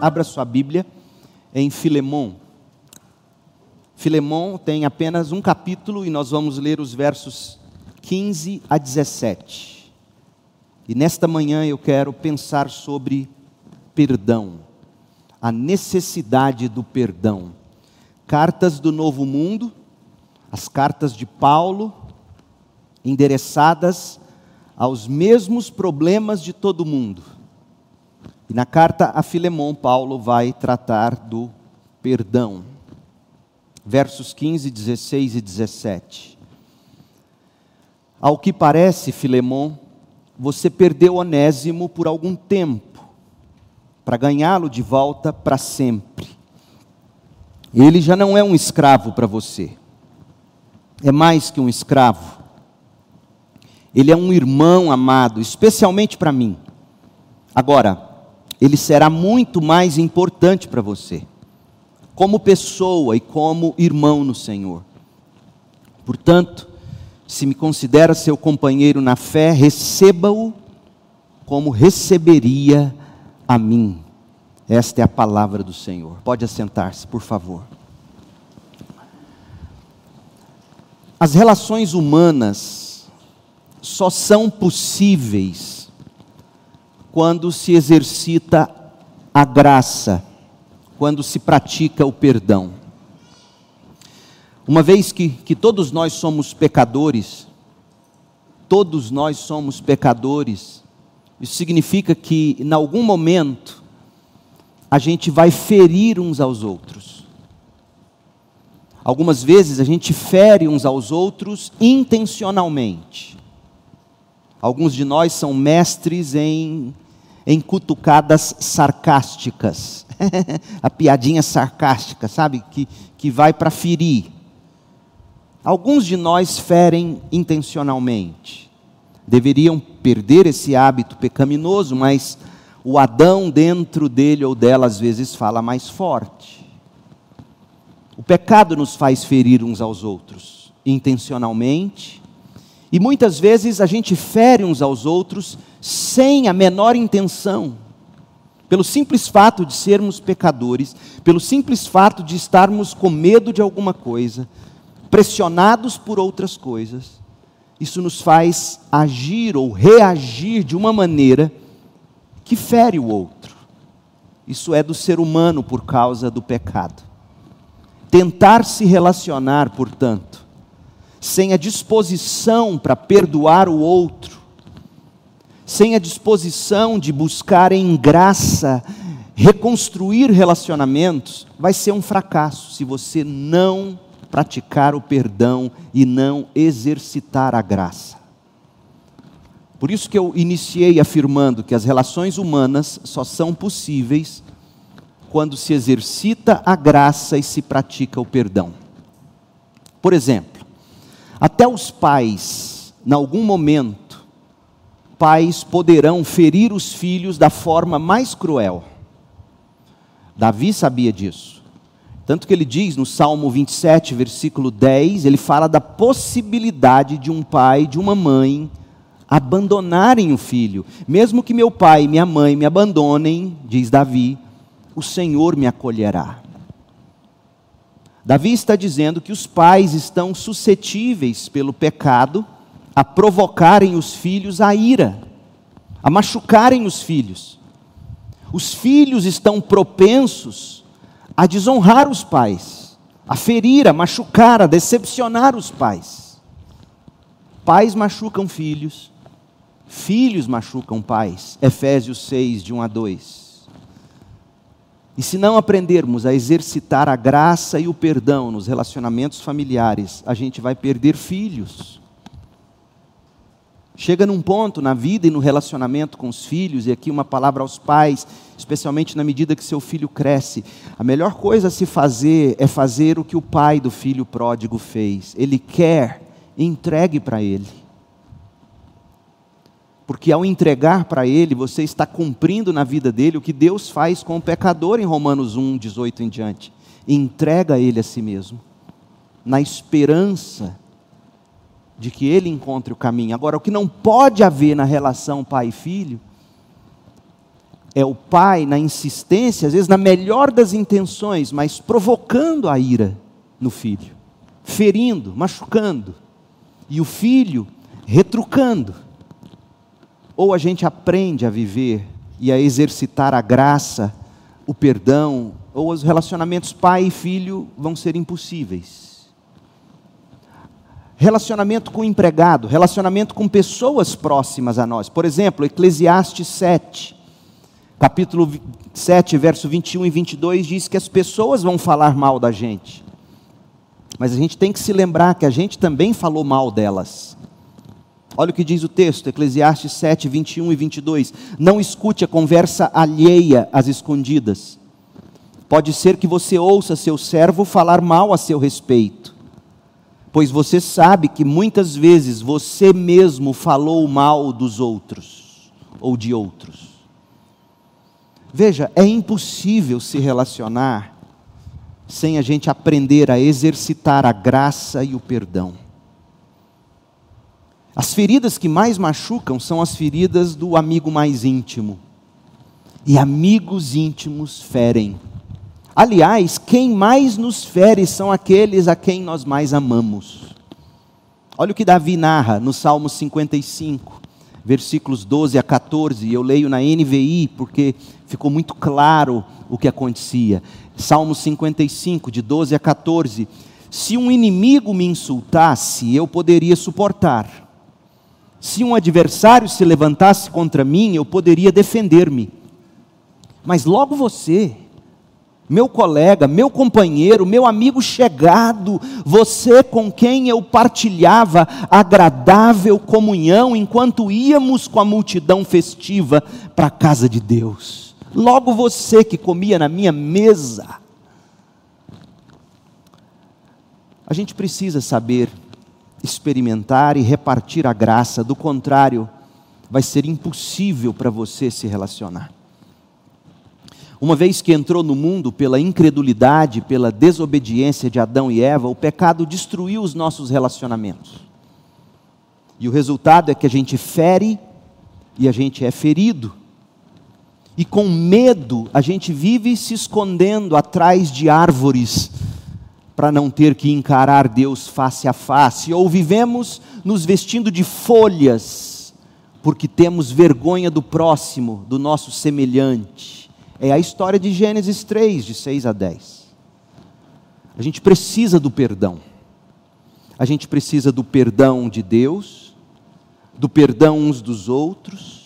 Abra sua Bíblia em Filemão. Filemão tem apenas um capítulo e nós vamos ler os versos 15 a 17. E nesta manhã eu quero pensar sobre perdão, a necessidade do perdão. Cartas do Novo Mundo, as cartas de Paulo, endereçadas aos mesmos problemas de todo mundo e na carta a Filemão, Paulo vai tratar do perdão. Versos 15, 16 e 17. Ao que parece, Filemão, você perdeu Onésimo por algum tempo, para ganhá-lo de volta para sempre. Ele já não é um escravo para você, é mais que um escravo. Ele é um irmão amado, especialmente para mim. Agora, ele será muito mais importante para você, como pessoa e como irmão no Senhor. Portanto, se me considera seu companheiro na fé, receba-o como receberia a mim. Esta é a palavra do Senhor. Pode assentar-se, por favor. As relações humanas só são possíveis quando se exercita a graça, quando se pratica o perdão. Uma vez que, que todos nós somos pecadores, todos nós somos pecadores, isso significa que em algum momento a gente vai ferir uns aos outros. Algumas vezes a gente fere uns aos outros intencionalmente. Alguns de nós são mestres em, em cutucadas sarcásticas. a piadinha sarcástica, sabe? Que, que vai para ferir. Alguns de nós ferem intencionalmente. Deveriam perder esse hábito pecaminoso, mas o Adão dentro dele ou dela às vezes fala mais forte. O pecado nos faz ferir uns aos outros, intencionalmente e muitas vezes a gente fere uns aos outros sem a menor intenção, pelo simples fato de sermos pecadores, pelo simples fato de estarmos com medo de alguma coisa, pressionados por outras coisas. Isso nos faz agir ou reagir de uma maneira que fere o outro. Isso é do ser humano por causa do pecado. Tentar se relacionar, portanto, sem a disposição para perdoar o outro, sem a disposição de buscar em graça reconstruir relacionamentos, vai ser um fracasso se você não praticar o perdão e não exercitar a graça. Por isso que eu iniciei afirmando que as relações humanas só são possíveis quando se exercita a graça e se pratica o perdão. Por exemplo, até os pais, em algum momento, pais poderão ferir os filhos da forma mais cruel. Davi sabia disso. Tanto que ele diz no Salmo 27, versículo 10, ele fala da possibilidade de um pai, de uma mãe, abandonarem o filho. Mesmo que meu pai e minha mãe me abandonem, diz Davi, o Senhor me acolherá. Davi está dizendo que os pais estão suscetíveis pelo pecado a provocarem os filhos à ira, a machucarem os filhos. Os filhos estão propensos a desonrar os pais, a ferir, a machucar, a decepcionar os pais. Pais machucam filhos, filhos machucam pais. Efésios 6, de 1 a 2. E se não aprendermos a exercitar a graça e o perdão nos relacionamentos familiares, a gente vai perder filhos. Chega num ponto na vida e no relacionamento com os filhos, e aqui uma palavra aos pais, especialmente na medida que seu filho cresce. A melhor coisa a se fazer é fazer o que o pai do filho pródigo fez. Ele quer, entregue para ele. Porque ao entregar para Ele, você está cumprindo na vida dele o que Deus faz com o pecador em Romanos 1, 18 em diante. Entrega Ele a si mesmo, na esperança de que ele encontre o caminho. Agora, o que não pode haver na relação pai filho é o pai na insistência, às vezes na melhor das intenções, mas provocando a ira no filho, ferindo, machucando, e o filho retrucando. Ou a gente aprende a viver e a exercitar a graça, o perdão, ou os relacionamentos pai e filho vão ser impossíveis. Relacionamento com empregado, relacionamento com pessoas próximas a nós. Por exemplo, Eclesiastes 7, capítulo 7, verso 21 e 22 diz que as pessoas vão falar mal da gente. Mas a gente tem que se lembrar que a gente também falou mal delas. Olha o que diz o texto, Eclesiastes 7, 21 e 22. Não escute a conversa alheia às escondidas. Pode ser que você ouça seu servo falar mal a seu respeito pois você sabe que muitas vezes você mesmo falou mal dos outros ou de outros. Veja, é impossível se relacionar sem a gente aprender a exercitar a graça e o perdão. As feridas que mais machucam são as feridas do amigo mais íntimo. E amigos íntimos ferem. Aliás, quem mais nos fere são aqueles a quem nós mais amamos. Olha o que Davi narra no Salmo 55, versículos 12 a 14. Eu leio na NVI porque ficou muito claro o que acontecia. Salmo 55, de 12 a 14. Se um inimigo me insultasse, eu poderia suportar. Se um adversário se levantasse contra mim, eu poderia defender-me. Mas logo você, meu colega, meu companheiro, meu amigo chegado, você com quem eu partilhava agradável comunhão enquanto íamos com a multidão festiva para a casa de Deus. Logo você que comia na minha mesa. A gente precisa saber experimentar e repartir a graça, do contrário, vai ser impossível para você se relacionar. Uma vez que entrou no mundo pela incredulidade, pela desobediência de Adão e Eva, o pecado destruiu os nossos relacionamentos. E o resultado é que a gente fere e a gente é ferido. E com medo a gente vive se escondendo atrás de árvores para não ter que encarar Deus face a face, ou vivemos nos vestindo de folhas, porque temos vergonha do próximo, do nosso semelhante. É a história de Gênesis 3, de 6 a 10. A gente precisa do perdão. A gente precisa do perdão de Deus, do perdão uns dos outros.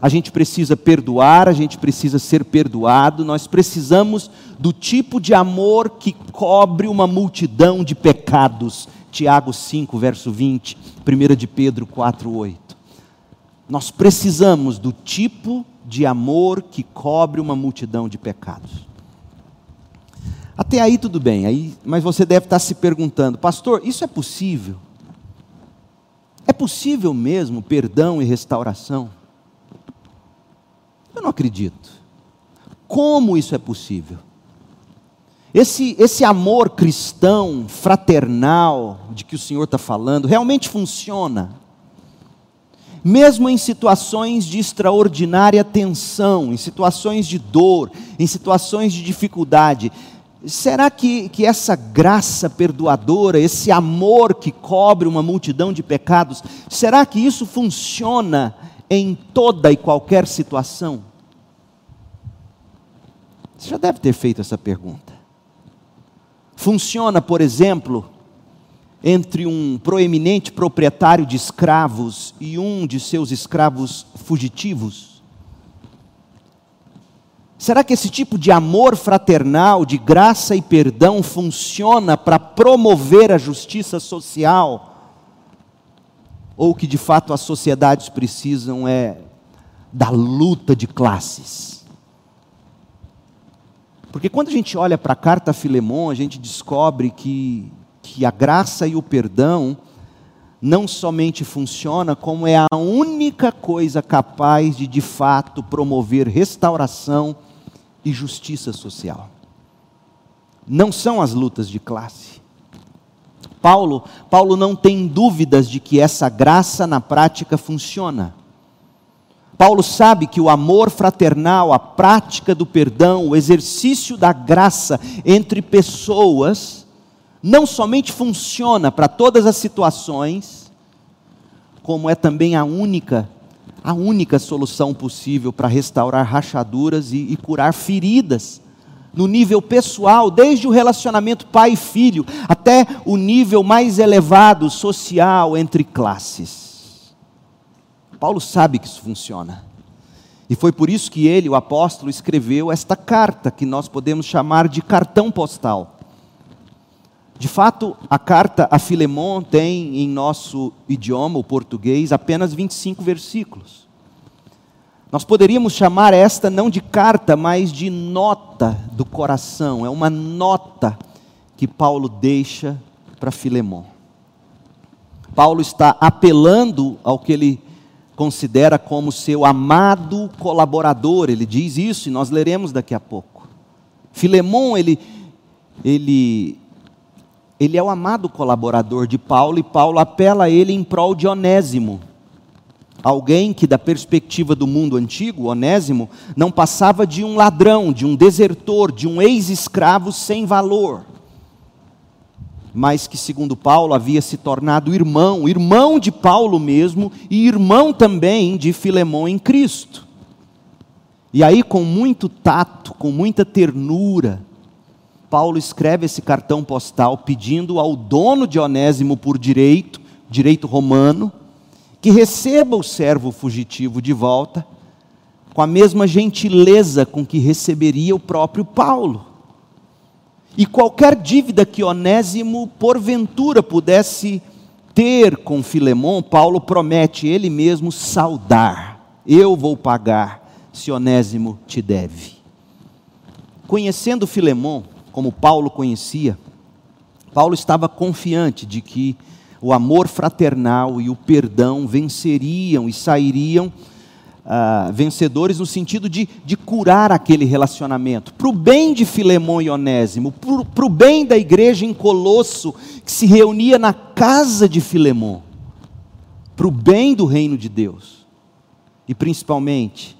A gente precisa perdoar, a gente precisa ser perdoado. Nós precisamos do tipo de amor que cobre uma multidão de pecados. Tiago 5, verso 20, 1 de Pedro 4, 8. Nós precisamos do tipo de amor que cobre uma multidão de pecados. Até aí tudo bem, aí, mas você deve estar se perguntando, pastor, isso é possível? É possível mesmo perdão e restauração? Eu não acredito. Como isso é possível? Esse, esse amor cristão, fraternal, de que o Senhor está falando, realmente funciona? mesmo em situações de extraordinária tensão, em situações de dor, em situações de dificuldade, será que, que essa graça perdoadora, esse amor que cobre uma multidão de pecados, será que isso funciona em toda e qualquer situação? Você já deve ter feito essa pergunta. Funciona, por exemplo, entre um proeminente proprietário de escravos e um de seus escravos fugitivos? Será que esse tipo de amor fraternal, de graça e perdão, funciona para promover a justiça social? Ou que de fato as sociedades precisam é da luta de classes? Porque quando a gente olha para a carta a Filemon, a gente descobre que que a graça e o perdão não somente funciona, como é a única coisa capaz de de fato promover restauração e justiça social. Não são as lutas de classe. Paulo, Paulo não tem dúvidas de que essa graça na prática funciona. Paulo sabe que o amor fraternal, a prática do perdão, o exercício da graça entre pessoas, não somente funciona para todas as situações, como é também a única, a única solução possível para restaurar rachaduras e, e curar feridas no nível pessoal, desde o relacionamento pai e filho, até o nível mais elevado social entre classes. Paulo sabe que isso funciona. E foi por isso que ele, o apóstolo, escreveu esta carta, que nós podemos chamar de cartão postal. De fato, a carta a Filemon tem em nosso idioma, o português, apenas 25 versículos. Nós poderíamos chamar esta não de carta, mas de nota do coração. É uma nota que Paulo deixa para Filemão. Paulo está apelando ao que ele considera como seu amado colaborador. Ele diz isso e nós leremos daqui a pouco. Filemão, ele, ele, ele é o amado colaborador de Paulo e Paulo apela a ele em prol de Onésimo. Alguém que, da perspectiva do mundo antigo, Onésimo, não passava de um ladrão, de um desertor, de um ex-escravo sem valor, mas que, segundo Paulo, havia se tornado irmão, irmão de Paulo mesmo e irmão também de Filemão em Cristo. E aí, com muito tato, com muita ternura, Paulo escreve esse cartão postal pedindo ao dono de Onésimo por direito, direito romano, que receba o servo fugitivo de volta com a mesma gentileza com que receberia o próprio Paulo. E qualquer dívida que Onésimo porventura pudesse ter com Filemão, Paulo promete ele mesmo saldar. Eu vou pagar se Onésimo te deve. Conhecendo Filemão, como Paulo conhecia, Paulo estava confiante de que o amor fraternal e o perdão venceriam e sairiam ah, vencedores no sentido de, de curar aquele relacionamento, para o bem de Filemão e Onésimo, para o bem da igreja em Colosso, que se reunia na casa de Filemão, para o bem do reino de Deus, e principalmente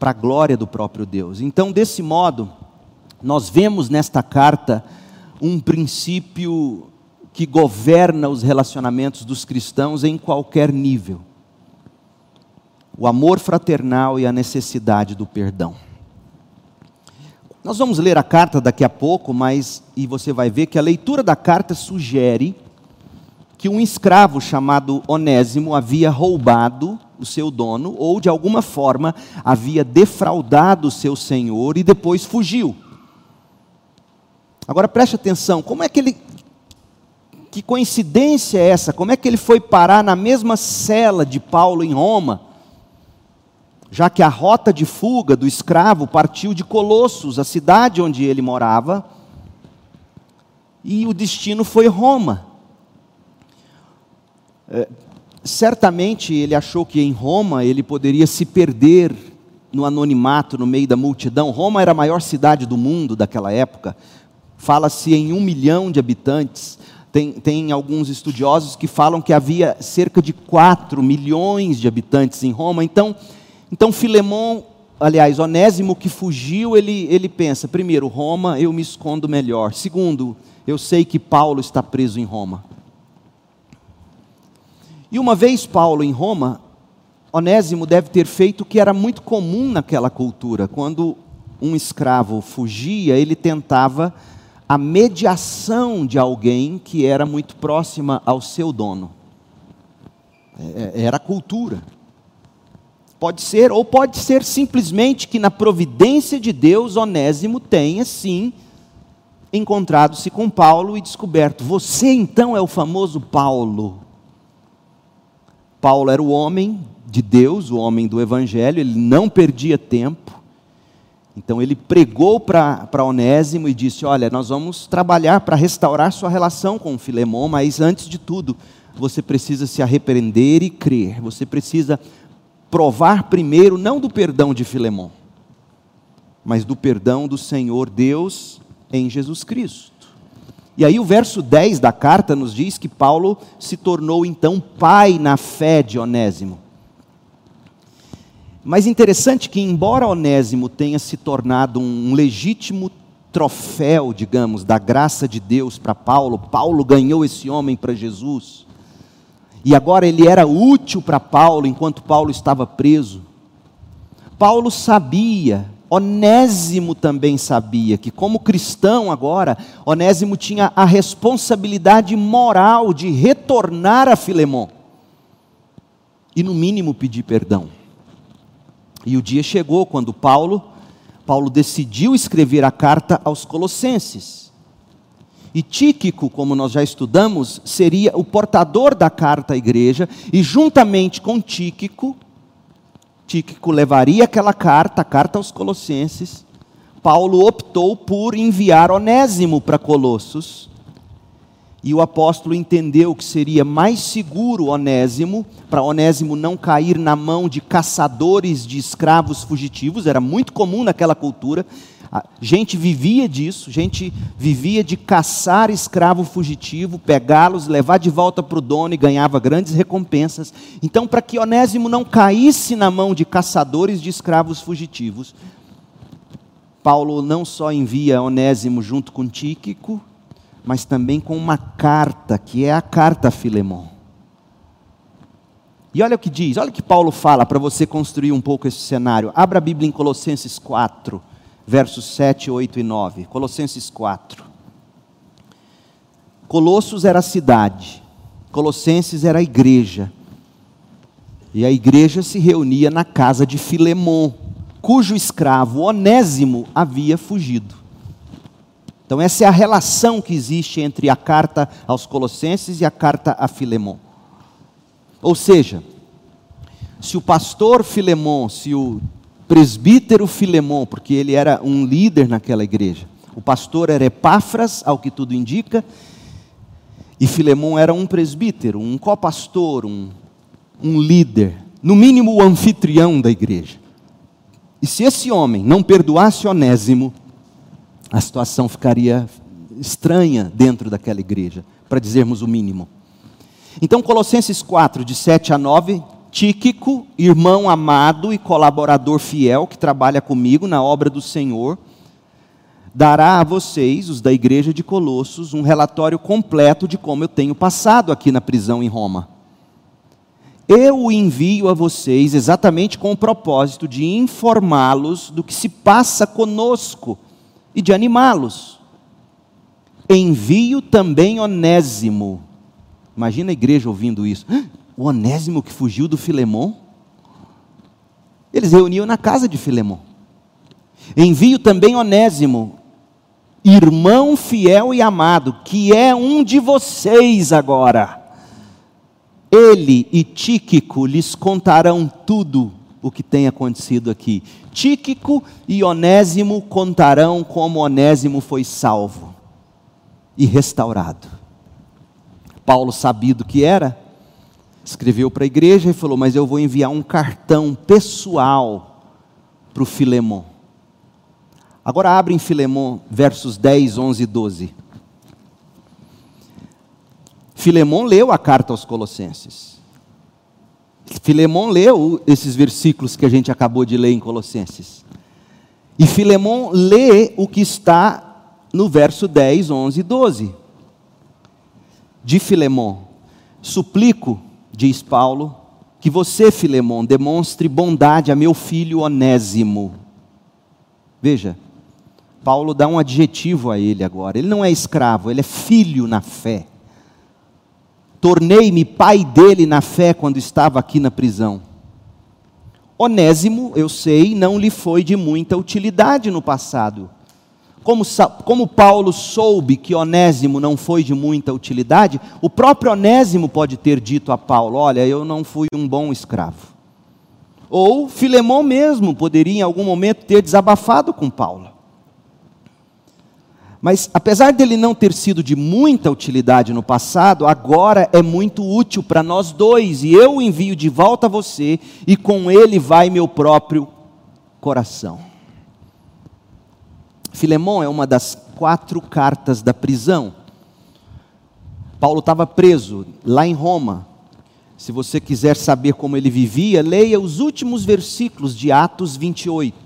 para a glória do próprio Deus. Então, desse modo, nós vemos nesta carta um princípio que governa os relacionamentos dos cristãos em qualquer nível: o amor fraternal e a necessidade do perdão. Nós vamos ler a carta daqui a pouco, mas e você vai ver que a leitura da carta sugere que um escravo chamado Onésimo havia roubado o seu dono ou de alguma forma havia defraudado o seu senhor e depois fugiu. Agora preste atenção, como é que ele que coincidência é essa? Como é que ele foi parar na mesma cela de Paulo em Roma? Já que a rota de fuga do escravo partiu de Colossos, a cidade onde ele morava, e o destino foi Roma. É, certamente ele achou que em Roma ele poderia se perder no anonimato, no meio da multidão. Roma era a maior cidade do mundo daquela época, fala-se em um milhão de habitantes. Tem, tem alguns estudiosos que falam que havia cerca de 4 milhões de habitantes em Roma. Então, então Filemão, aliás, Onésimo que fugiu, ele, ele pensa: primeiro, Roma, eu me escondo melhor. Segundo, eu sei que Paulo está preso em Roma. E uma vez Paulo em Roma, Onésimo deve ter feito o que era muito comum naquela cultura. Quando um escravo fugia, ele tentava a mediação de alguém que era muito próxima ao seu dono. É, é, era a cultura. Pode ser, ou pode ser simplesmente que na providência de Deus, Onésimo tenha sim encontrado-se com Paulo e descoberto: você então é o famoso Paulo. Paulo era o homem de Deus, o homem do Evangelho, ele não perdia tempo, então ele pregou para Onésimo e disse: Olha, nós vamos trabalhar para restaurar sua relação com Filemão, mas antes de tudo, você precisa se arrepender e crer. Você precisa provar primeiro, não do perdão de Filemão, mas do perdão do Senhor Deus em Jesus Cristo. E aí o verso 10 da carta nos diz que Paulo se tornou então pai na fé de Onésimo. Mas interessante que, embora Onésimo tenha se tornado um legítimo troféu, digamos, da graça de Deus para Paulo, Paulo ganhou esse homem para Jesus, e agora ele era útil para Paulo enquanto Paulo estava preso. Paulo sabia Onésimo também sabia que, como cristão agora, Onésimo tinha a responsabilidade moral de retornar a Filemão e, no mínimo, pedir perdão. E o dia chegou quando Paulo, Paulo decidiu escrever a carta aos Colossenses. E Tíquico, como nós já estudamos, seria o portador da carta à igreja, e juntamente com Tíquico, Tíquico levaria aquela carta, a carta aos Colossenses. Paulo optou por enviar Onésimo para Colossos. E o apóstolo entendeu que seria mais seguro Onésimo, para Onésimo não cair na mão de caçadores de escravos fugitivos, era muito comum naquela cultura. A gente vivia disso, gente vivia de caçar escravo fugitivo, pegá-los, levar de volta para o dono e ganhava grandes recompensas. Então, para que Onésimo não caísse na mão de caçadores de escravos fugitivos, Paulo não só envia Onésimo junto com Tíquico, mas também com uma carta, que é a carta a Filemão. E olha o que diz, olha o que Paulo fala para você construir um pouco esse cenário. Abra a Bíblia em Colossenses 4 versos 7, 8 e 9. Colossenses 4. Colossos era a cidade, Colossenses era a igreja. E a igreja se reunia na casa de Filemon, cujo escravo Onésimo havia fugido. Então, essa é a relação que existe entre a carta aos Colossenses e a carta a Filemon. Ou seja, se o pastor Filemon, se o presbítero Filemon, porque ele era um líder naquela igreja. O pastor era Epáfras, ao que tudo indica, e Filemon era um presbítero, um copastor, um, um líder, no mínimo o anfitrião da igreja. E se esse homem não perdoasse Onésimo, a situação ficaria estranha dentro daquela igreja, para dizermos o mínimo. Então, Colossenses 4, de 7 a 9, Tíquico, irmão amado e colaborador fiel que trabalha comigo na obra do Senhor, dará a vocês, os da igreja de Colossos, um relatório completo de como eu tenho passado aqui na prisão em Roma. Eu o envio a vocês exatamente com o propósito de informá-los do que se passa conosco e de animá-los. Envio também Onésimo. Imagina a igreja ouvindo isso. O Onésimo que fugiu do Filemon. Eles reuniam na casa de Filemon. Envio também Onésimo, irmão fiel e amado, que é um de vocês agora. Ele e Tíquico lhes contarão tudo o que tem acontecido aqui. Tíquico e Onésimo contarão como Onésimo foi salvo e restaurado. Paulo, sabido que era, escreveu para a igreja e falou: Mas eu vou enviar um cartão pessoal para o Filemon. Agora abre em Filemon, versos 10, 11 e 12. Filemon leu a carta aos Colossenses. Filemon leu esses versículos que a gente acabou de ler em Colossenses. E Filemon lê o que está no verso 10, 11 e 12. De Filemon: Suplico diz Paulo, que você, Filemão, demonstre bondade a meu filho Onésimo. Veja, Paulo dá um adjetivo a ele agora. Ele não é escravo, ele é filho na fé. Tornei-me pai dele na fé quando estava aqui na prisão. Onésimo, eu sei, não lhe foi de muita utilidade no passado como, como Paulo soube que Onésimo não foi de muita utilidade, o próprio Onésimo pode ter dito a Paulo: Olha, eu não fui um bom escravo. Ou Filemão mesmo poderia em algum momento ter desabafado com Paulo. Mas apesar dele não ter sido de muita utilidade no passado, agora é muito útil para nós dois, e eu o envio de volta a você, e com ele vai meu próprio coração. Filemão é uma das quatro cartas da prisão. Paulo estava preso lá em Roma. Se você quiser saber como ele vivia, leia os últimos versículos de Atos 28.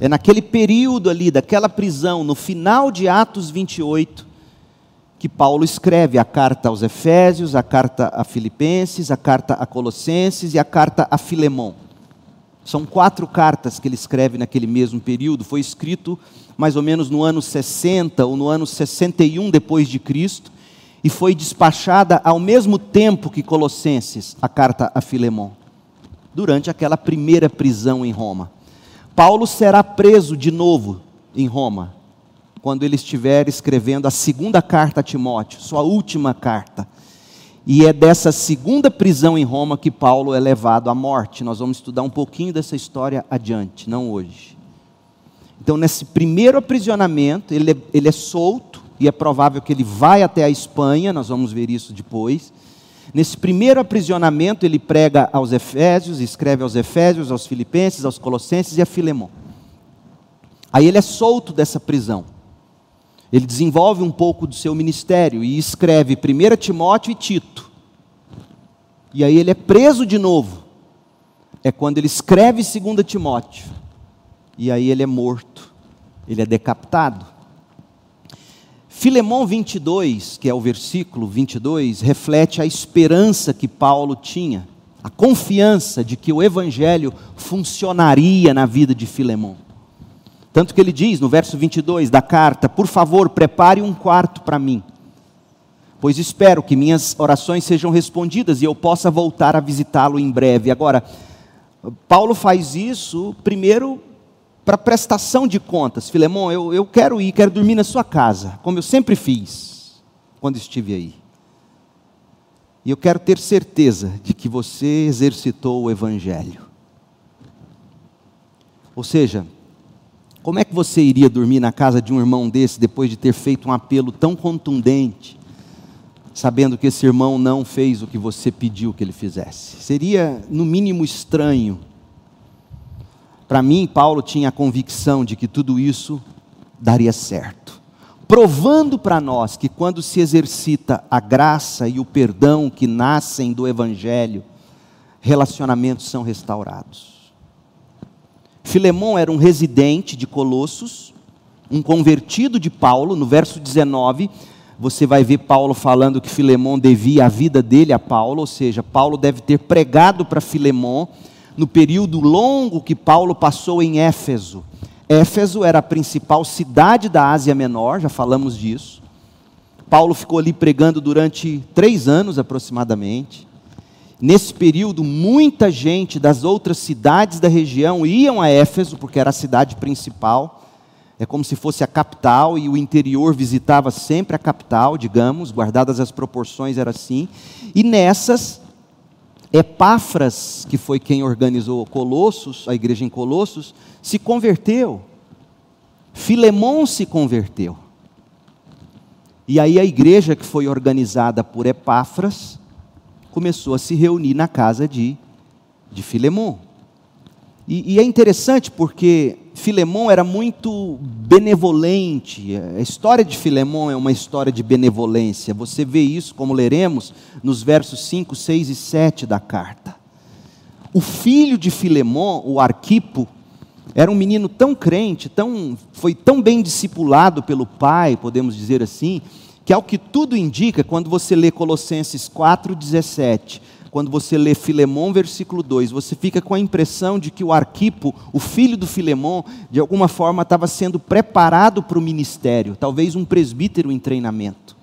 É naquele período ali, daquela prisão, no final de Atos 28, que Paulo escreve a carta aos Efésios, a carta a Filipenses, a carta a Colossenses e a carta a Filemão. São quatro cartas que ele escreve naquele mesmo período. Foi escrito mais ou menos no ano 60 ou no ano 61 depois de Cristo e foi despachada ao mesmo tempo que Colossenses, a carta a Filemão, durante aquela primeira prisão em Roma. Paulo será preso de novo em Roma, quando ele estiver escrevendo a segunda carta a Timóteo, sua última carta. E é dessa segunda prisão em Roma que Paulo é levado à morte. Nós vamos estudar um pouquinho dessa história adiante, não hoje. Então, nesse primeiro aprisionamento, ele é, ele é solto, e é provável que ele vai até a Espanha, nós vamos ver isso depois. Nesse primeiro aprisionamento, ele prega aos Efésios, escreve aos Efésios, aos Filipenses, aos Colossenses e a Filemão. Aí ele é solto dessa prisão. Ele desenvolve um pouco do seu ministério e escreve 1 Timóteo e Tito. E aí ele é preso de novo. É quando ele escreve 2 Timóteo. E aí ele é morto. Ele é decapitado. Filemão 22, que é o versículo 22, reflete a esperança que Paulo tinha, a confiança de que o evangelho funcionaria na vida de Filemão. Tanto que ele diz no verso 22 da carta: Por favor, prepare um quarto para mim, pois espero que minhas orações sejam respondidas e eu possa voltar a visitá-lo em breve. Agora, Paulo faz isso primeiro para prestação de contas. Filemão, eu, eu quero ir, quero dormir na sua casa, como eu sempre fiz quando estive aí. E eu quero ter certeza de que você exercitou o Evangelho. Ou seja, como é que você iria dormir na casa de um irmão desse depois de ter feito um apelo tão contundente, sabendo que esse irmão não fez o que você pediu que ele fizesse? Seria, no mínimo, estranho para mim, Paulo tinha a convicção de que tudo isso daria certo, provando para nós que quando se exercita a graça e o perdão que nascem do Evangelho, relacionamentos são restaurados. Filemão era um residente de Colossos, um convertido de Paulo, no verso 19, você vai ver Paulo falando que Filemão devia a vida dele a Paulo, ou seja, Paulo deve ter pregado para Filemão no período longo que Paulo passou em Éfeso. Éfeso era a principal cidade da Ásia Menor, já falamos disso. Paulo ficou ali pregando durante três anos aproximadamente. Nesse período, muita gente das outras cidades da região iam a Éfeso, porque era a cidade principal. É como se fosse a capital, e o interior visitava sempre a capital, digamos, guardadas as proporções, era assim. E nessas, Epáfras, que foi quem organizou Colossos, a igreja em Colossos, se converteu. Filemão se converteu. E aí a igreja que foi organizada por Epáfras começou a se reunir na casa de, de Filemão. E, e é interessante porque Filemão era muito benevolente. A história de Filemão é uma história de benevolência. Você vê isso, como leremos, nos versos 5, 6 e 7 da carta. O filho de Filemão, o Arquipo, era um menino tão crente, tão, foi tão bem discipulado pelo pai, podemos dizer assim, que ao que tudo indica, quando você lê Colossenses 4, 17, quando você lê Filemão, versículo 2, você fica com a impressão de que o Arquipo, o filho do Filemão, de alguma forma estava sendo preparado para o ministério, talvez um presbítero em treinamento.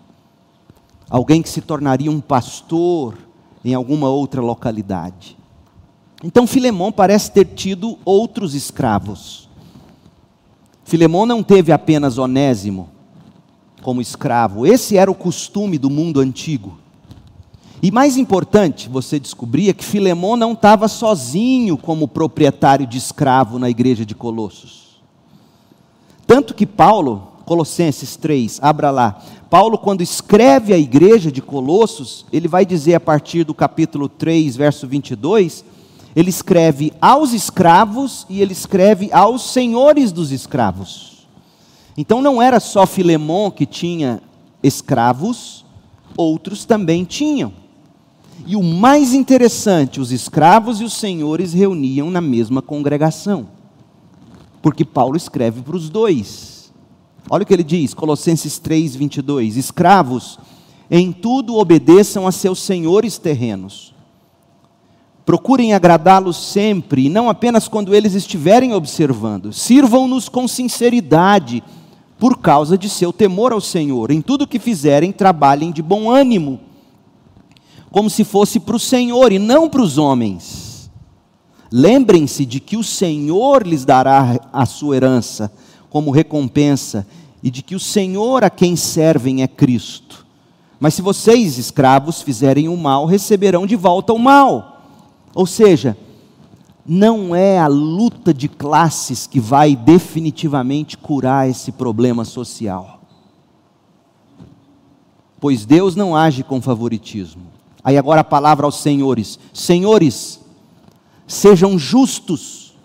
Alguém que se tornaria um pastor em alguma outra localidade. Então Filemão parece ter tido outros escravos. Filemão não teve apenas Onésimo como escravo, esse era o costume do mundo antigo. E mais importante, você descobria que Filemão não estava sozinho como proprietário de escravo na igreja de Colossos. Tanto que Paulo, Colossenses 3, abra lá. Paulo, quando escreve a igreja de Colossos, ele vai dizer a partir do capítulo 3, verso 22, ele escreve aos escravos e ele escreve aos senhores dos escravos. Então não era só Filemão que tinha escravos, outros também tinham. E o mais interessante, os escravos e os senhores reuniam na mesma congregação. Porque Paulo escreve para os dois. Olha o que ele diz, Colossenses 3, 22. Escravos, em tudo obedeçam a seus senhores terrenos. Procurem agradá-los sempre, e não apenas quando eles estiverem observando. Sirvam-nos com sinceridade, por causa de seu temor ao Senhor. Em tudo que fizerem, trabalhem de bom ânimo como se fosse para o Senhor e não para os homens. Lembrem-se de que o Senhor lhes dará a sua herança como recompensa e de que o Senhor a quem servem é Cristo. Mas se vocês, escravos, fizerem o mal, receberão de volta o mal. Ou seja, não é a luta de classes que vai definitivamente curar esse problema social. Pois Deus não age com favoritismo. Aí agora a palavra aos senhores: Senhores, sejam justos,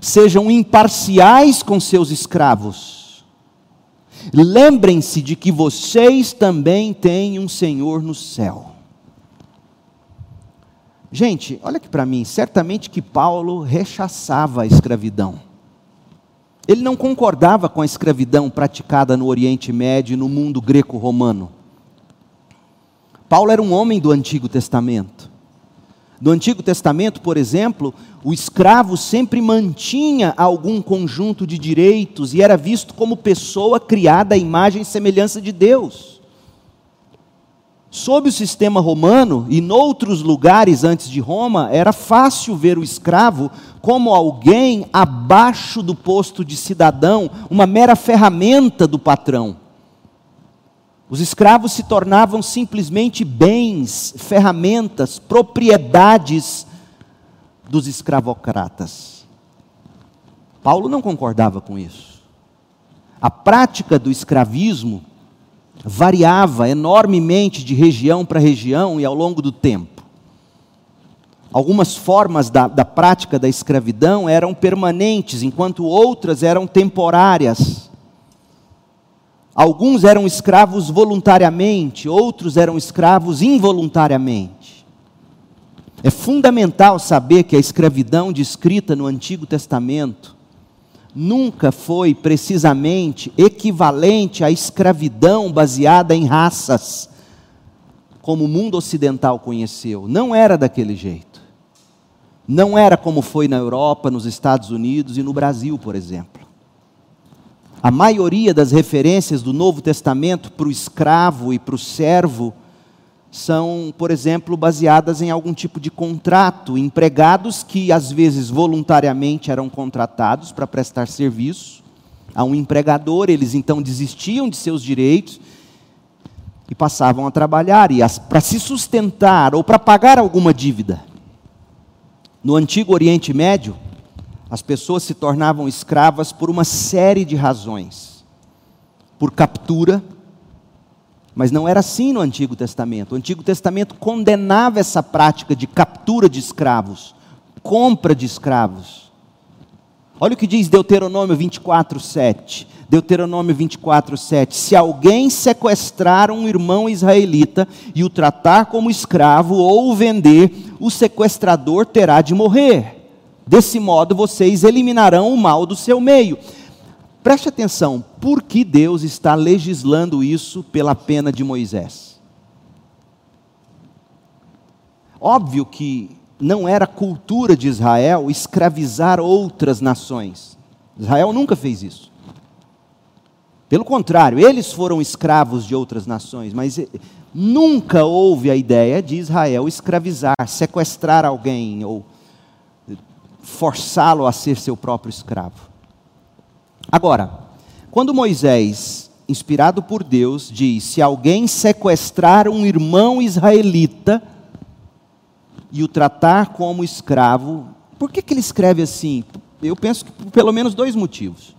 sejam imparciais com seus escravos. Lembrem-se de que vocês também têm um Senhor no céu. Gente, olha aqui para mim, certamente que Paulo rechaçava a escravidão. Ele não concordava com a escravidão praticada no Oriente Médio e no mundo greco-romano. Paulo era um homem do Antigo Testamento. No Antigo Testamento, por exemplo, o escravo sempre mantinha algum conjunto de direitos e era visto como pessoa criada à imagem e semelhança de Deus. Sob o sistema romano e noutros lugares antes de Roma, era fácil ver o escravo como alguém abaixo do posto de cidadão, uma mera ferramenta do patrão. Os escravos se tornavam simplesmente bens, ferramentas, propriedades dos escravocratas. Paulo não concordava com isso. A prática do escravismo variava enormemente de região para região e ao longo do tempo. Algumas formas da, da prática da escravidão eram permanentes, enquanto outras eram temporárias. Alguns eram escravos voluntariamente, outros eram escravos involuntariamente. É fundamental saber que a escravidão descrita no Antigo Testamento nunca foi precisamente equivalente à escravidão baseada em raças, como o mundo ocidental conheceu. Não era daquele jeito. Não era como foi na Europa, nos Estados Unidos e no Brasil, por exemplo. A maioria das referências do Novo Testamento para o escravo e para o servo são, por exemplo, baseadas em algum tipo de contrato, empregados que às vezes voluntariamente eram contratados para prestar serviço a um empregador, eles então desistiam de seus direitos e passavam a trabalhar e para se sustentar ou para pagar alguma dívida. No antigo Oriente Médio, as pessoas se tornavam escravas por uma série de razões. Por captura, mas não era assim no Antigo Testamento. O Antigo Testamento condenava essa prática de captura de escravos, compra de escravos. Olha o que diz Deuteronômio 24, 7. Deuteronômio 24, 7. Se alguém sequestrar um irmão israelita e o tratar como escravo ou o vender, o sequestrador terá de morrer. Desse modo vocês eliminarão o mal do seu meio. Preste atenção, por que Deus está legislando isso pela pena de Moisés? Óbvio que não era cultura de Israel escravizar outras nações. Israel nunca fez isso. Pelo contrário, eles foram escravos de outras nações, mas nunca houve a ideia de Israel escravizar, sequestrar alguém ou forçá-lo a ser seu próprio escravo. Agora, quando Moisés, inspirado por Deus, diz: se alguém sequestrar um irmão israelita e o tratar como escravo, por que, que ele escreve assim? Eu penso que por pelo menos dois motivos.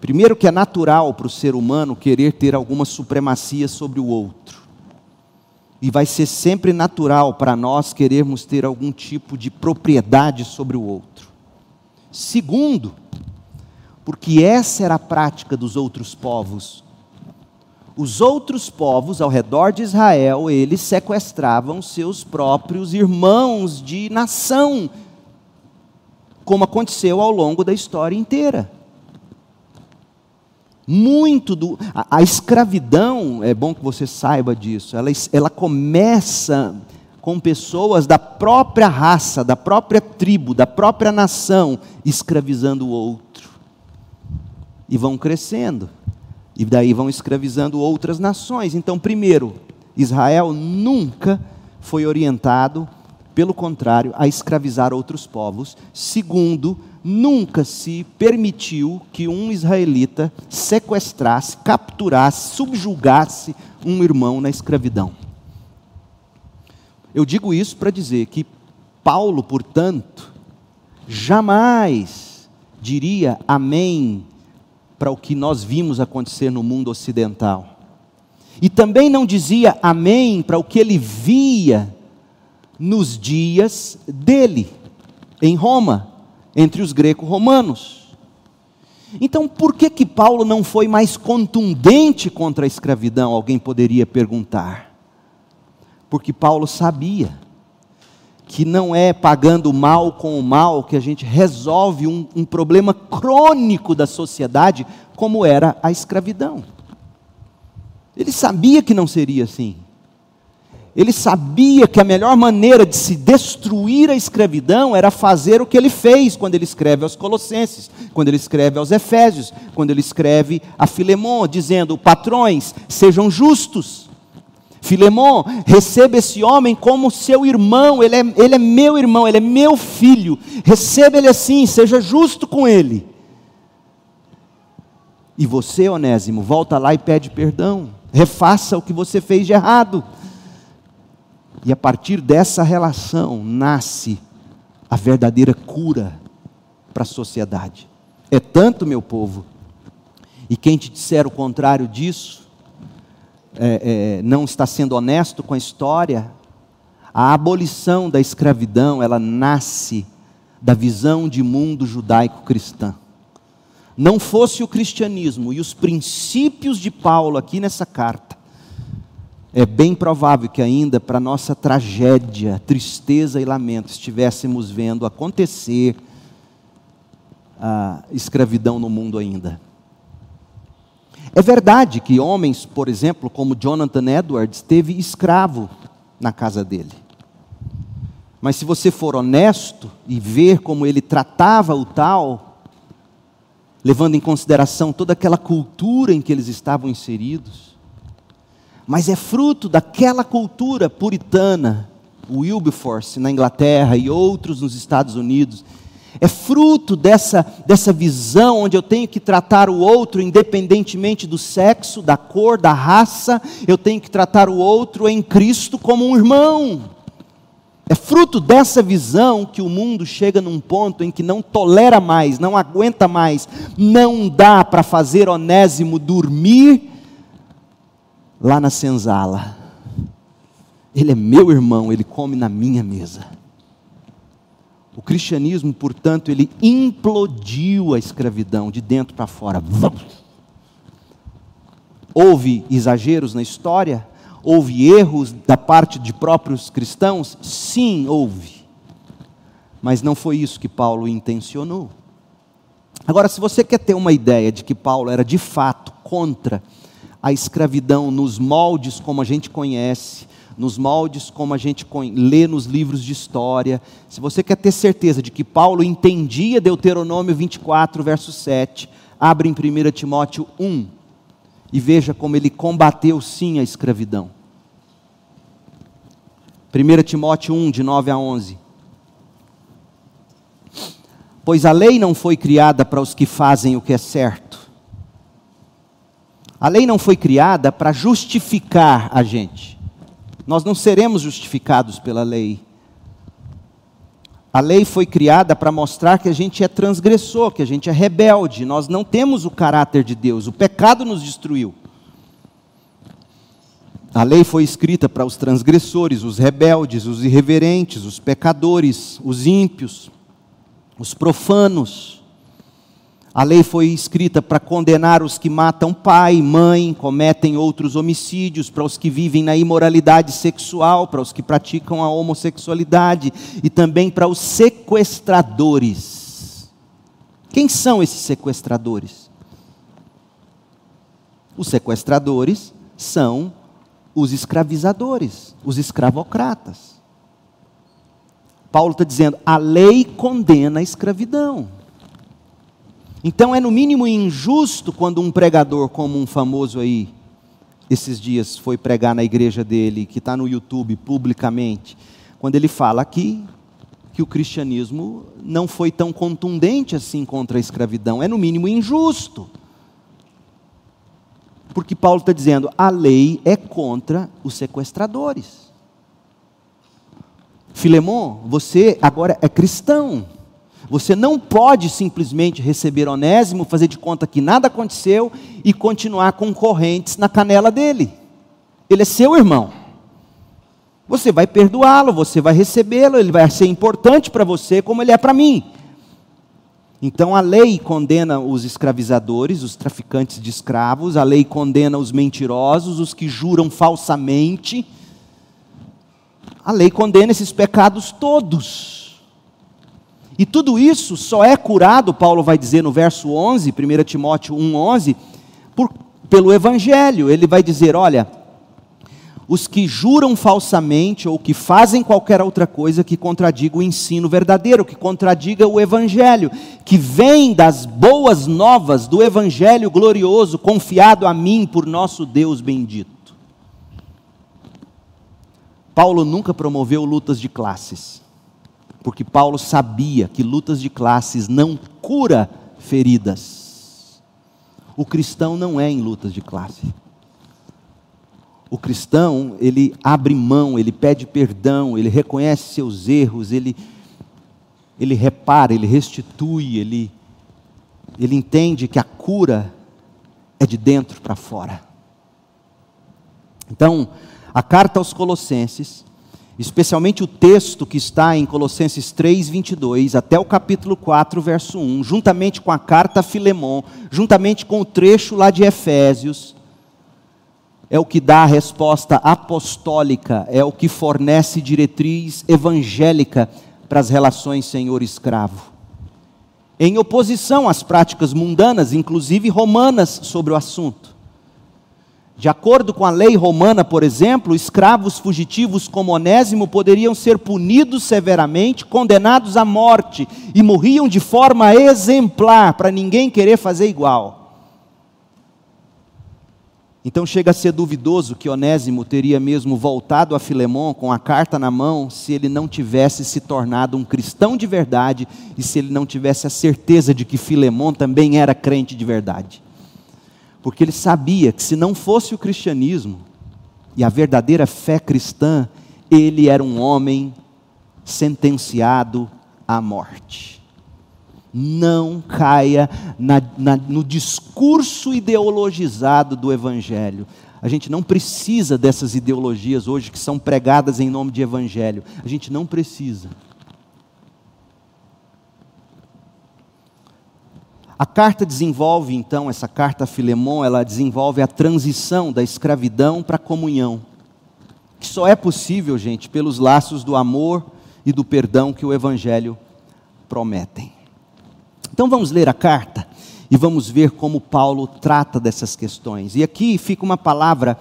Primeiro, que é natural para o ser humano querer ter alguma supremacia sobre o outro. E vai ser sempre natural para nós querermos ter algum tipo de propriedade sobre o outro. Segundo, porque essa era a prática dos outros povos. os outros povos ao redor de Israel, eles sequestravam seus próprios irmãos de nação, como aconteceu ao longo da história inteira. Muito do. A, a escravidão, é bom que você saiba disso, ela, ela começa com pessoas da própria raça, da própria tribo, da própria nação, escravizando o outro. E vão crescendo. E daí vão escravizando outras nações. Então, primeiro, Israel nunca foi orientado, pelo contrário, a escravizar outros povos. Segundo, nunca se permitiu que um israelita sequestrasse, capturasse, subjugasse um irmão na escravidão. Eu digo isso para dizer que Paulo, portanto, jamais diria amém para o que nós vimos acontecer no mundo ocidental. E também não dizia amém para o que ele via nos dias dele, em Roma, entre os greco-romanos. Então, por que que Paulo não foi mais contundente contra a escravidão? Alguém poderia perguntar. Porque Paulo sabia que não é pagando mal com o mal que a gente resolve um, um problema crônico da sociedade, como era a escravidão. Ele sabia que não seria assim. Ele sabia que a melhor maneira de se destruir a escravidão era fazer o que ele fez quando ele escreve aos Colossenses, quando ele escreve aos Efésios, quando ele escreve a Filemon, dizendo: patrões, sejam justos Filemão, receba esse homem como seu irmão, ele é, ele é meu irmão, ele é meu filho. Receba ele assim, seja justo com ele. E você, Onésimo, volta lá e pede perdão. Refaça o que você fez de errado. E a partir dessa relação nasce a verdadeira cura para a sociedade. É tanto, meu povo, e quem te disser o contrário disso, é, é, não está sendo honesto com a história, a abolição da escravidão, ela nasce da visão de mundo judaico-cristã. Não fosse o cristianismo e os princípios de Paulo aqui nessa carta, é bem provável que ainda para nossa tragédia, tristeza e lamento estivéssemos vendo acontecer a escravidão no mundo ainda. É verdade que homens, por exemplo, como Jonathan Edwards, teve escravo na casa dele. Mas se você for honesto e ver como ele tratava o tal, levando em consideração toda aquela cultura em que eles estavam inseridos, mas é fruto daquela cultura puritana, Wilberforce na Inglaterra e outros nos Estados Unidos, é fruto dessa, dessa visão onde eu tenho que tratar o outro independentemente do sexo, da cor, da raça, eu tenho que tratar o outro em Cristo como um irmão. É fruto dessa visão que o mundo chega num ponto em que não tolera mais, não aguenta mais, não dá para fazer Onésimo dormir lá na senzala. Ele é meu irmão, ele come na minha mesa. O cristianismo, portanto, ele implodiu a escravidão de dentro para fora. Houve exageros na história? Houve erros da parte de próprios cristãos? Sim, houve. Mas não foi isso que Paulo intencionou. Agora, se você quer ter uma ideia de que Paulo era de fato contra a escravidão nos moldes como a gente conhece, nos moldes como a gente lê nos livros de história. Se você quer ter certeza de que Paulo entendia Deuteronômio 24, verso 7, abre em 1 Timóteo 1 e veja como ele combateu sim a escravidão. 1 Timóteo 1, de 9 a 11. Pois a lei não foi criada para os que fazem o que é certo. A lei não foi criada para justificar a gente. Nós não seremos justificados pela lei. A lei foi criada para mostrar que a gente é transgressor, que a gente é rebelde, nós não temos o caráter de Deus, o pecado nos destruiu. A lei foi escrita para os transgressores, os rebeldes, os irreverentes, os pecadores, os ímpios, os profanos. A lei foi escrita para condenar os que matam pai, mãe, cometem outros homicídios, para os que vivem na imoralidade sexual, para os que praticam a homossexualidade e também para os sequestradores. Quem são esses sequestradores? Os sequestradores são os escravizadores, os escravocratas. Paulo está dizendo: a lei condena a escravidão. Então é no mínimo injusto quando um pregador como um famoso aí, esses dias foi pregar na igreja dele, que está no YouTube publicamente, quando ele fala aqui que o cristianismo não foi tão contundente assim contra a escravidão. É no mínimo injusto. Porque Paulo está dizendo, a lei é contra os sequestradores. Filemon, você agora é cristão. Você não pode simplesmente receber Onésimo, fazer de conta que nada aconteceu e continuar com correntes na canela dele. Ele é seu irmão. Você vai perdoá-lo, você vai recebê-lo, ele vai ser importante para você como ele é para mim. Então a lei condena os escravizadores, os traficantes de escravos, a lei condena os mentirosos, os que juram falsamente. A lei condena esses pecados todos. E tudo isso só é curado, Paulo vai dizer no verso 11, 1 Timóteo 1,11, pelo Evangelho. Ele vai dizer: olha, os que juram falsamente ou que fazem qualquer outra coisa que contradiga o ensino verdadeiro, que contradiga o Evangelho, que vem das boas novas do Evangelho glorioso, confiado a mim por nosso Deus bendito. Paulo nunca promoveu lutas de classes porque Paulo sabia que lutas de classes não cura feridas. O cristão não é em lutas de classe. O cristão, ele abre mão, ele pede perdão, ele reconhece seus erros, ele, ele repara, ele restitui, ele, ele entende que a cura é de dentro para fora. Então, a carta aos Colossenses especialmente o texto que está em Colossenses 3, 22, até o capítulo 4, verso 1, juntamente com a carta a Filemon, juntamente com o trecho lá de Efésios, é o que dá a resposta apostólica, é o que fornece diretriz evangélica para as relações senhor-escravo. Em oposição às práticas mundanas, inclusive romanas, sobre o assunto. De acordo com a lei romana, por exemplo, escravos fugitivos como Onésimo poderiam ser punidos severamente, condenados à morte e morriam de forma exemplar, para ninguém querer fazer igual. Então chega a ser duvidoso que Onésimo teria mesmo voltado a Filemão com a carta na mão se ele não tivesse se tornado um cristão de verdade e se ele não tivesse a certeza de que Filemão também era crente de verdade porque ele sabia que se não fosse o cristianismo e a verdadeira fé cristã, ele era um homem sentenciado à morte. Não caia na, na, no discurso ideologizado do Evangelho. A gente não precisa dessas ideologias hoje que são pregadas em nome de Evangelho. A gente não precisa. A carta desenvolve então, essa carta a Filemon, ela desenvolve a transição da escravidão para a comunhão. Que só é possível, gente, pelos laços do amor e do perdão que o Evangelho prometem. Então vamos ler a carta e vamos ver como Paulo trata dessas questões. E aqui fica uma palavra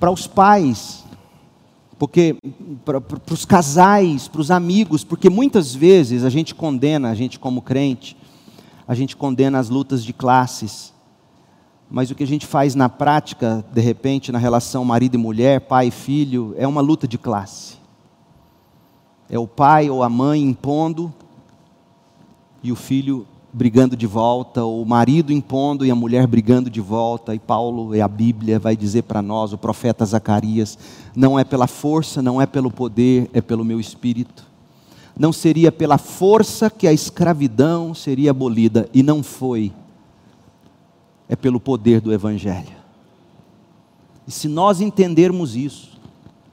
para os pais, porque para, para os casais, para os amigos, porque muitas vezes a gente condena, a gente como crente, a gente condena as lutas de classes. Mas o que a gente faz na prática, de repente, na relação marido e mulher, pai e filho, é uma luta de classe. É o pai ou a mãe impondo e o filho brigando de volta, ou o marido impondo e a mulher brigando de volta. E Paulo e a Bíblia vai dizer para nós, o profeta Zacarias, não é pela força, não é pelo poder, é pelo meu espírito não seria pela força que a escravidão seria abolida, e não foi. É pelo poder do Evangelho. E se nós entendermos isso,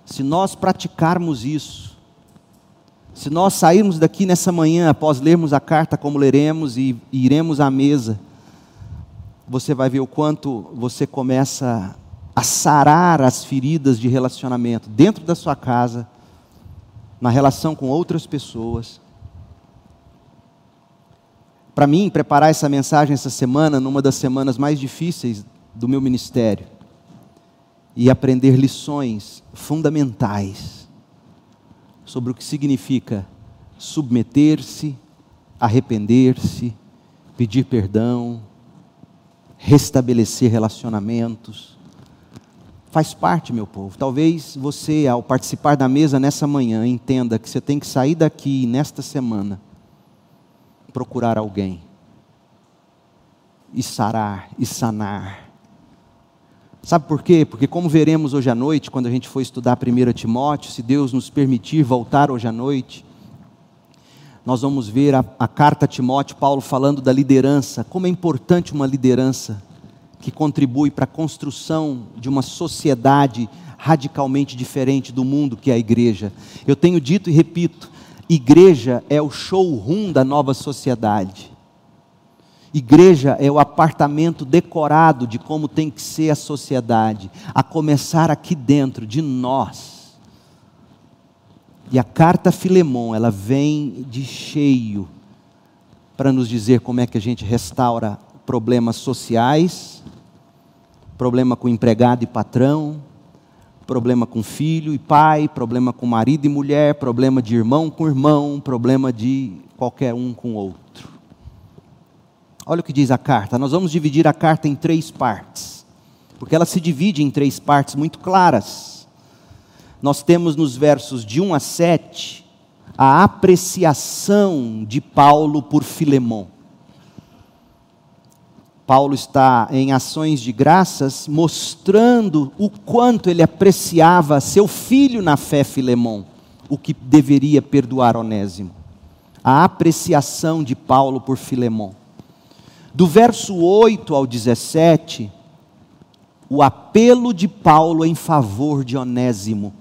se nós praticarmos isso, Se nós sairmos daqui nessa manhã, após lermos a carta como leremos e iremos à mesa, você vai ver o quanto você começa a sarar as feridas de relacionamento dentro da sua casa, na relação com outras pessoas. Para mim, preparar essa mensagem essa semana, numa das semanas mais difíceis do meu ministério, e aprender lições fundamentais sobre o que significa submeter-se, arrepender-se, pedir perdão, restabelecer relacionamentos. Faz parte, meu povo. Talvez você, ao participar da mesa nessa manhã, entenda que você tem que sair daqui nesta semana, procurar alguém, e sarar, e sanar. Sabe por quê? Porque, como veremos hoje à noite, quando a gente for estudar 1 Timóteo, se Deus nos permitir voltar hoje à noite, nós vamos ver a, a carta a Timóteo, Paulo falando da liderança, como é importante uma liderança que contribui para a construção de uma sociedade radicalmente diferente do mundo que é a igreja. Eu tenho dito e repito: igreja é o showroom da nova sociedade. Igreja é o apartamento decorado de como tem que ser a sociedade, a começar aqui dentro de nós. E a carta Filemon, ela vem de cheio para nos dizer como é que a gente restaura problemas sociais, problema com empregado e patrão, problema com filho e pai, problema com marido e mulher, problema de irmão com irmão, problema de qualquer um com outro. Olha o que diz a carta. Nós vamos dividir a carta em três partes, porque ela se divide em três partes muito claras. Nós temos nos versos de 1 a 7 a apreciação de Paulo por Filemão. Paulo está em ações de graças, mostrando o quanto ele apreciava seu filho na fé, Filemão, o que deveria perdoar Onésimo. A apreciação de Paulo por Filemão. Do verso 8 ao 17, o apelo de Paulo em favor de Onésimo.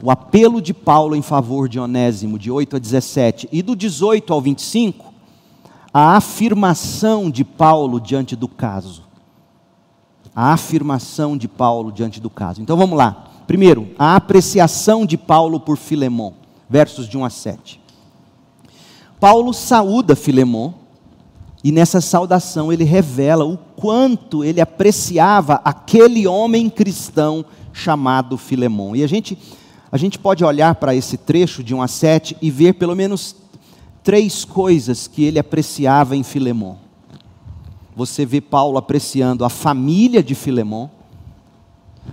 O apelo de Paulo em favor de Onésimo, de 8 a 17. E do 18 ao 25, a afirmação de Paulo diante do caso. A afirmação de Paulo diante do caso. Então vamos lá. Primeiro, a apreciação de Paulo por Filemão, versos de 1 a 7. Paulo saúda Filemão e nessa saudação ele revela o quanto ele apreciava aquele homem cristão chamado Filemão. E a gente, a gente pode olhar para esse trecho de 1 a 7 e ver pelo menos três coisas que ele apreciava em Filemão. Você vê Paulo apreciando a família de Filemão.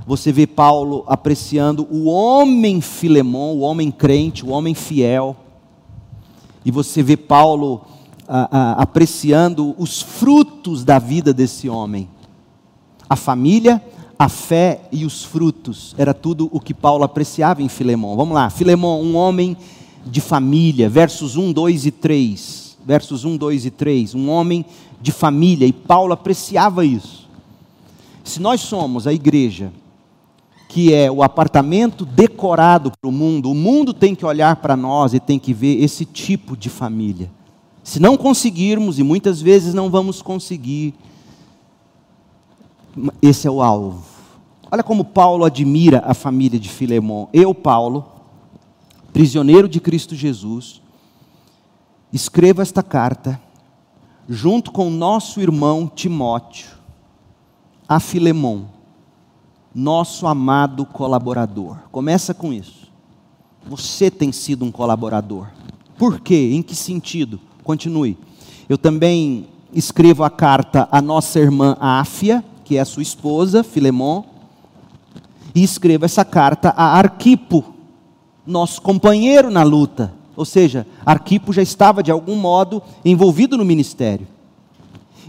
Você vê Paulo apreciando o homem Filemão, o homem crente, o homem fiel. E você vê Paulo apreciando os frutos da vida desse homem. A família, a fé e os frutos. Era tudo o que Paulo apreciava em Filemão. Vamos lá, Filemão, um homem de família, versos 1, 2 e 3. Versos 1, 2 e 3. Um homem de família, e Paulo apreciava isso. Se nós somos a igreja, que é o apartamento decorado para o mundo, o mundo tem que olhar para nós e tem que ver esse tipo de família. Se não conseguirmos, e muitas vezes não vamos conseguir, esse é o alvo. Olha como Paulo admira a família de Filemão. Eu, Paulo, prisioneiro de Cristo Jesus, escrevo esta carta, junto com nosso irmão Timóteo, a Filemão, nosso amado colaborador. Começa com isso. Você tem sido um colaborador. Por quê? Em que sentido? Continue. Eu também escrevo a carta à nossa irmã Áfia, que é sua esposa, Filemon, e escrevo essa carta a Arquipo, nosso companheiro na luta. Ou seja, Arquipo já estava de algum modo envolvido no ministério.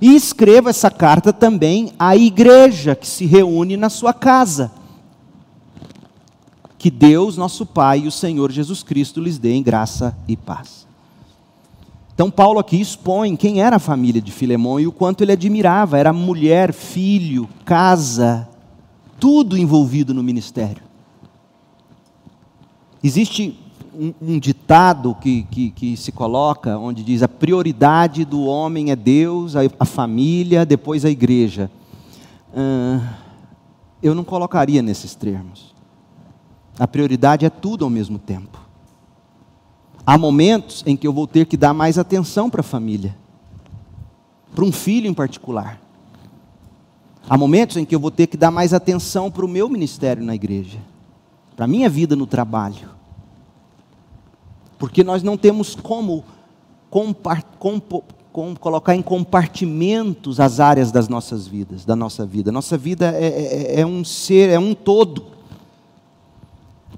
E escrevo essa carta também à igreja que se reúne na sua casa. Que Deus, nosso Pai e o Senhor Jesus Cristo lhes dê em graça e paz. Então, Paulo aqui expõe quem era a família de Filemão e o quanto ele admirava. Era mulher, filho, casa, tudo envolvido no ministério. Existe um, um ditado que, que, que, se coloca, onde diz a prioridade do homem é Deus, a, a família, depois a igreja. Uh, eu não colocaria nesses termos. A prioridade é tudo ao mesmo tempo. Há momentos em que eu vou ter que dar mais atenção para a família, para um filho em particular. Há momentos em que eu vou ter que dar mais atenção para o meu ministério na igreja, para a minha vida no trabalho. Porque nós não temos como com, colocar em compartimentos as áreas das nossas vidas, da nossa vida. Nossa vida é, é, é, é um ser, é um todo.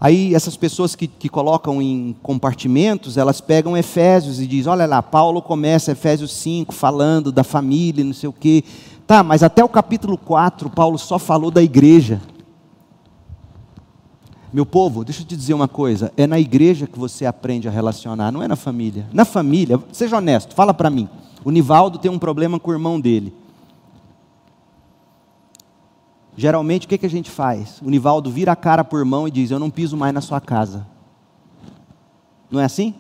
Aí essas pessoas que, que colocam em compartimentos, elas pegam Efésios e dizem, olha lá, Paulo começa Efésios 5 falando da família, não sei o quê. Tá, mas até o capítulo 4, Paulo só falou da igreja. Meu povo, deixa eu te dizer uma coisa: é na igreja que você aprende a relacionar, não é na família. Na família, seja honesto, fala para mim. O Nivaldo tem um problema com o irmão dele. Geralmente, o que, que a gente faz? O Nivaldo vira a cara para o irmão e diz: Eu não piso mais na sua casa. Não é assim?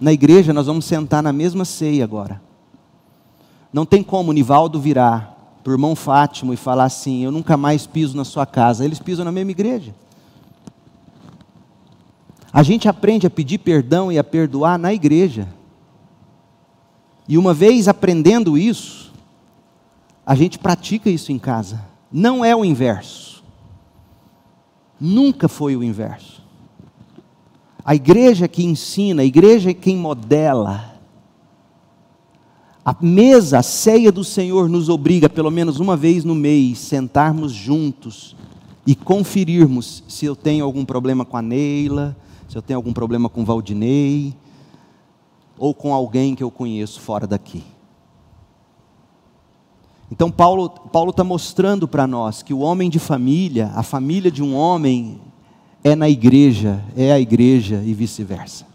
Na igreja, nós vamos sentar na mesma ceia agora. Não tem como o Nivaldo virar para o irmão Fátimo e falar assim: Eu nunca mais piso na sua casa. Eles pisam na mesma igreja. A gente aprende a pedir perdão e a perdoar na igreja. E uma vez aprendendo isso, a gente pratica isso em casa. Não é o inverso. Nunca foi o inverso. A igreja que ensina, a igreja é quem modela. A mesa, a ceia do Senhor nos obriga, pelo menos uma vez no mês, sentarmos juntos e conferirmos se eu tenho algum problema com a Neila, se eu tenho algum problema com Valdinei, ou com alguém que eu conheço fora daqui. Então Paulo está mostrando para nós que o homem de família, a família de um homem é na igreja, é a igreja e vice-versa.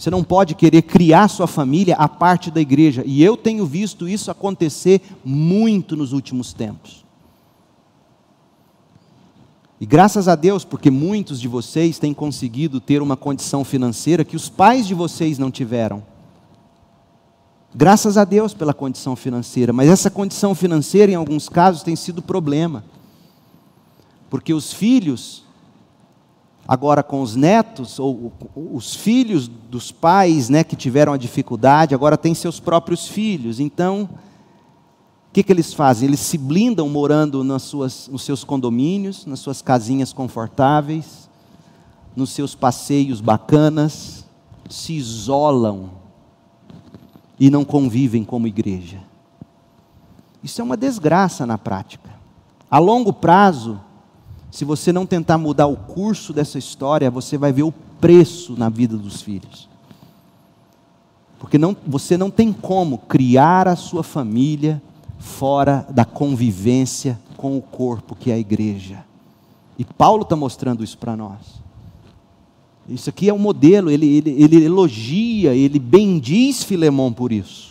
Você não pode querer criar sua família a parte da igreja, e eu tenho visto isso acontecer muito nos últimos tempos. E graças a Deus, porque muitos de vocês têm conseguido ter uma condição financeira que os pais de vocês não tiveram. Graças a Deus pela condição financeira, mas essa condição financeira, em alguns casos, tem sido problema. Porque os filhos, agora com os netos, ou os filhos dos pais né, que tiveram a dificuldade, agora têm seus próprios filhos. Então, o que, que eles fazem? Eles se blindam morando nas suas, nos seus condomínios, nas suas casinhas confortáveis, nos seus passeios bacanas, se isolam e não convivem como igreja. Isso é uma desgraça na prática. A longo prazo, se você não tentar mudar o curso dessa história, você vai ver o preço na vida dos filhos. Porque não, você não tem como criar a sua família fora da convivência com o corpo que é a igreja. E Paulo está mostrando isso para nós. Isso aqui é um modelo, ele, ele, ele elogia, ele bendiz Filemão por isso.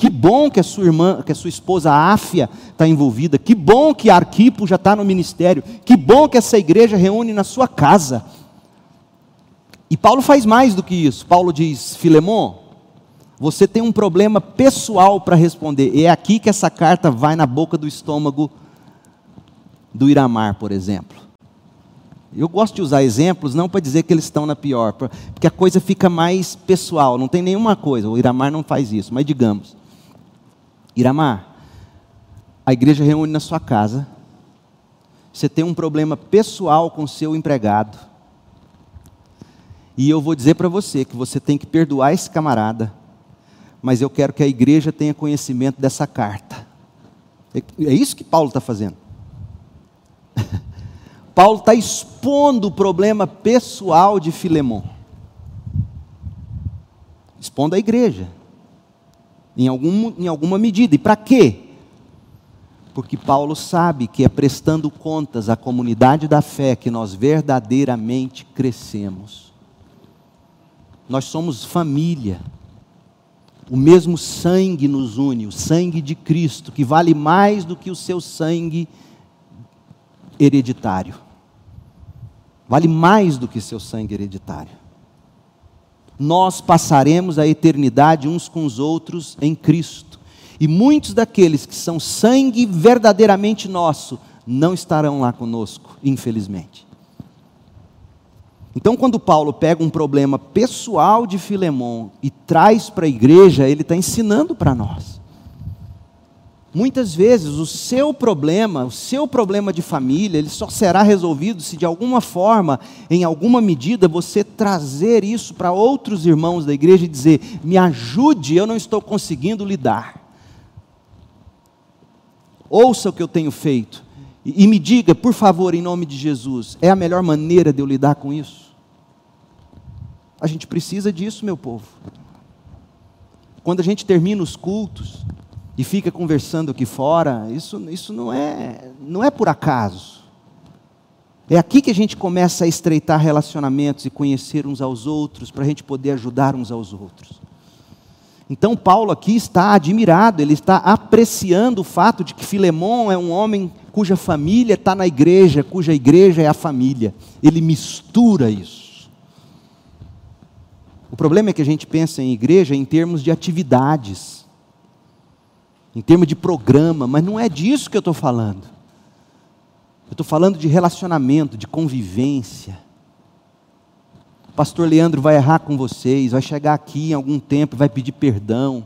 Que bom que a sua irmã, que a sua esposa Áfia está envolvida. Que bom que Arquipo já está no ministério. Que bom que essa igreja reúne na sua casa. E Paulo faz mais do que isso. Paulo diz: Filemão, você tem um problema pessoal para responder. E é aqui que essa carta vai na boca do estômago do Iramar, por exemplo. Eu gosto de usar exemplos não para dizer que eles estão na pior, porque a coisa fica mais pessoal, não tem nenhuma coisa. O Iramar não faz isso, mas digamos. Iramar, a igreja reúne na sua casa. Você tem um problema pessoal com seu empregado. E eu vou dizer para você que você tem que perdoar esse camarada mas eu quero que a igreja tenha conhecimento dessa carta. É, é isso que Paulo está fazendo. Paulo está expondo o problema pessoal de Filemão. Expondo a igreja. Em, algum, em alguma medida. E para quê? Porque Paulo sabe que é prestando contas à comunidade da fé que nós verdadeiramente crescemos. Nós somos família. O mesmo sangue nos une, o sangue de Cristo, que vale mais do que o seu sangue hereditário. vale mais do que seu sangue hereditário. Nós passaremos a eternidade uns com os outros em Cristo. E muitos daqueles que são sangue verdadeiramente nosso não estarão lá conosco, infelizmente. Então, quando Paulo pega um problema pessoal de Filemão e traz para a igreja, ele está ensinando para nós. Muitas vezes o seu problema, o seu problema de família, ele só será resolvido se de alguma forma, em alguma medida, você trazer isso para outros irmãos da igreja e dizer: me ajude, eu não estou conseguindo lidar. Ouça o que eu tenho feito e, me diga, por favor, em nome de Jesus, é a melhor maneira de eu lidar com isso? A gente precisa disso, meu povo. Quando a gente termina os cultos e fica conversando aqui fora, isso, isso não, é, não é por acaso. É aqui que a gente começa a estreitar relacionamentos e conhecer uns aos outros, para a gente poder ajudar uns aos outros. Então, Paulo aqui está admirado, ele está apreciando o fato de que Filemão é um homem cuja família está na igreja, cuja igreja é a família. Ele mistura isso. O problema é que a gente pensa em igreja em termos de atividades, em termos de programa, mas não é disso que eu estou falando. Eu estou falando de relacionamento, de convivência pastor Leandro vai errar com vocês, vai chegar aqui em algum tempo, vai pedir perdão.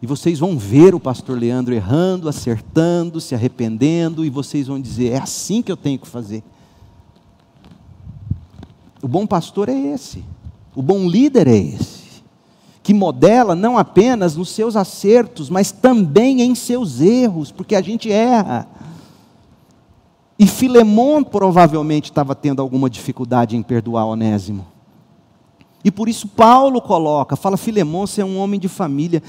E vocês vão ver o pastor Leandro errando, acertando, se arrependendo, e vocês vão dizer: é assim que eu tenho que fazer. O bom pastor é esse, o bom líder é esse, que modela não apenas nos seus acertos, mas também em seus erros, porque a gente erra. E Filemon provavelmente estava tendo alguma dificuldade em perdoar Onésimo. E por isso Paulo coloca, fala: Filemon, você é um homem de família.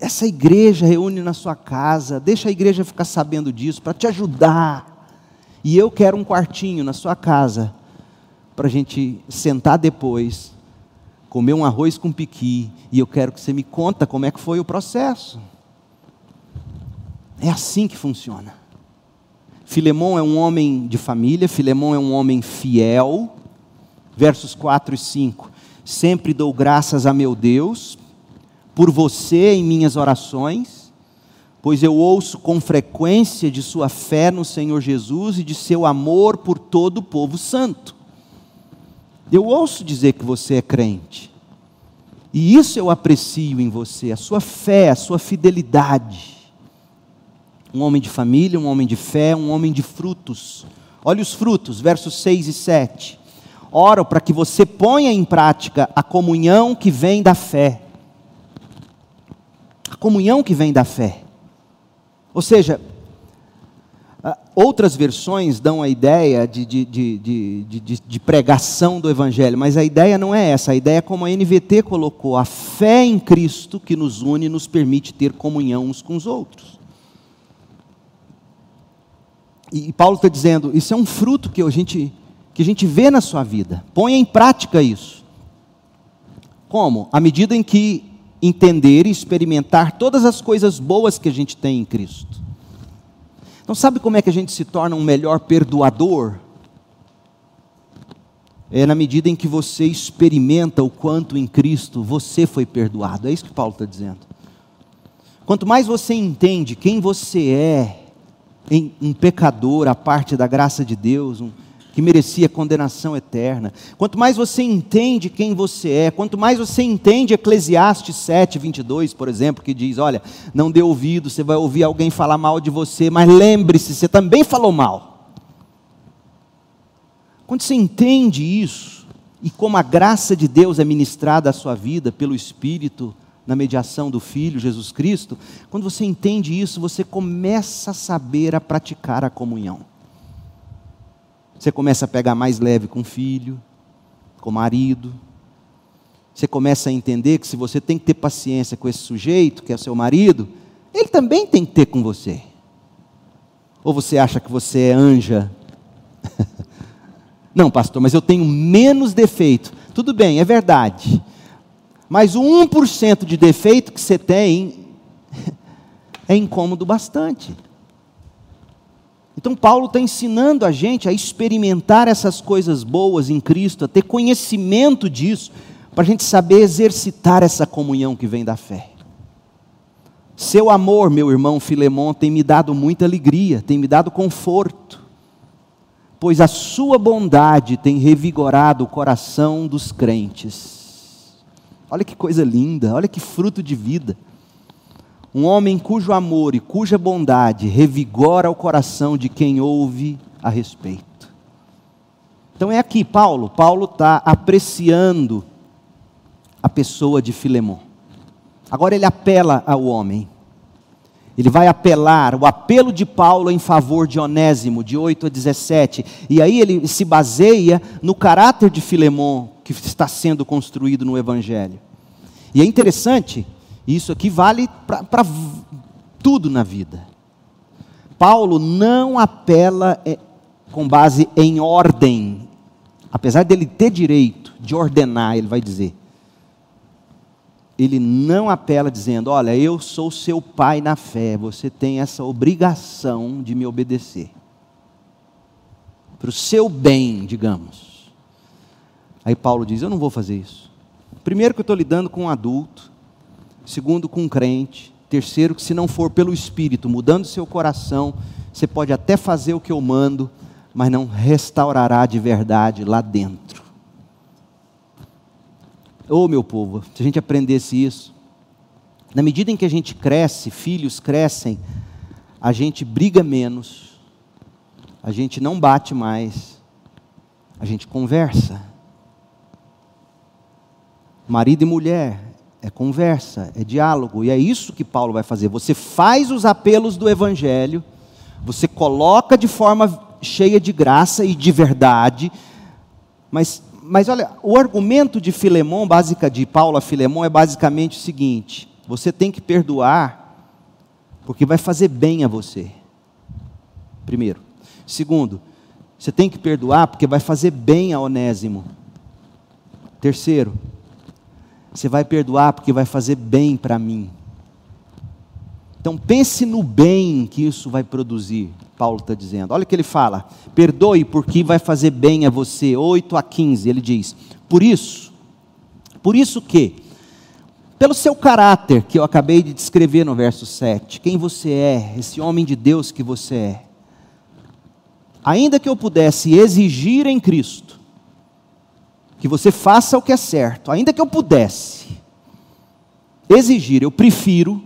Essa igreja reúne na sua casa, deixa a igreja ficar sabendo disso, para te ajudar. E eu quero um quartinho na sua casa, para a gente sentar depois, comer um arroz com piqui, e eu quero que você me conta como é que foi o processo. É assim que funciona. Filemão é um homem de família, Filemão é um homem fiel. Versos 4 e 5. Sempre dou graças a meu Deus por você em minhas orações, pois eu ouço com frequência de sua fé no Senhor Jesus e de seu amor por todo o povo santo. Eu ouço dizer que você é crente. E isso eu aprecio em você, a sua fé, a sua fidelidade um homem de família, um homem de fé, um homem de frutos. Olha os frutos, versos 6 e 7. Oro para que você ponha em prática a comunhão que vem da fé. A comunhão que vem da fé. Ou seja, outras versões dão a ideia de, de, de, de, pregação do Evangelho, mas a ideia não é essa. A ideia é como a NVT colocou: a fé em Cristo que nos une nos permite ter comunhão uns com os outros. E Paulo está dizendo: isso é um fruto que a, gente, que a gente vê na sua vida. Ponha em prática isso. Como? À medida em que entender e experimentar todas as coisas boas que a gente tem em Cristo. Então, sabe como é que a gente se torna um melhor perdoador? É na medida em que você experimenta o quanto em Cristo você foi perdoado. É isso que Paulo está dizendo. Quanto mais você entende quem você é, um pecador à parte da graça de Deus, um, que merecia condenação eterna. Quanto mais você entende quem você é, quanto mais você entende Eclesiastes 7, 22, por exemplo, que diz: Olha, não dê ouvido, você vai ouvir alguém falar mal de você, mas lembre-se, você também falou mal. Quando você entende isso, e como a graça de Deus é ministrada à sua vida pelo Espírito, na mediação do Filho Jesus Cristo, quando você entende isso, você começa a saber a praticar a comunhão. Você começa a pegar mais leve com o filho, com o marido. Você começa a entender que se você tem que ter paciência com esse sujeito, que é o seu marido, ele também tem que ter com você. Ou você acha que você é anja? Não, pastor, mas eu tenho menos defeito. Tudo bem, é verdade. Mas o 1% de defeito que você tem é incômodo bastante. Então, Paulo está ensinando a gente a experimentar essas coisas boas em Cristo, a ter conhecimento disso, para a gente saber exercitar essa comunhão que vem da fé. Seu amor, meu irmão Filemão, tem me dado muita alegria, tem me dado conforto, pois a sua bondade tem revigorado o coração dos crentes. Olha que coisa linda, olha que fruto de vida um homem cujo amor e cuja bondade revigora o coração de quem ouve a respeito. Então é aqui, Paulo. Paulo está apreciando a pessoa de Filemão. Agora ele apela ao homem. Ele vai apelar, o apelo de Paulo em favor de Onésimo, de 8 a 17. E aí ele se baseia no caráter de Filemão que está sendo construído no Evangelho. E é interessante isso aqui vale para tudo na vida. Paulo não apela é, com base em ordem, apesar dele ter direito de ordenar, ele vai dizer. Ele não apela dizendo: Olha, eu sou seu pai na fé, você tem essa obrigação de me obedecer. Para o seu bem, digamos. Aí Paulo diz: Eu não vou fazer isso. Primeiro, que eu estou lidando com um adulto segundo, com um crente, terceiro, que se não for pelo Espírito, mudando seu coração, você pode até fazer o que eu mando, mas não restaurará de verdade lá dentro. Ô oh, meu povo, se a gente aprendesse isso, na medida em que a gente cresce, filhos crescem, a gente briga menos, a gente não bate mais, a gente conversa. Marido e mulher, é conversa, é diálogo, e é isso que Paulo vai fazer. Você faz os apelos do Evangelho, você coloca de forma cheia de graça e de verdade, mas, mas olha, o argumento de Filemão, básica de Paulo a Filemão, é basicamente o seguinte: você tem que perdoar, porque vai fazer bem a você. Primeiro. Segundo, você tem que perdoar, porque vai fazer bem a Onésimo. Terceiro, você vai perdoar porque vai fazer bem para mim. Então pense no bem que isso vai produzir, Paulo está dizendo. Olha o que ele fala: perdoe porque vai fazer bem a você. 8 a 15, ele diz: Por isso, por isso que, pelo seu caráter que eu acabei de descrever no verso 7, quem você é, esse homem de Deus que você é, ainda que eu pudesse exigir em Cristo que você faça o que é certo, ainda que eu pudesse exigir, eu prefiro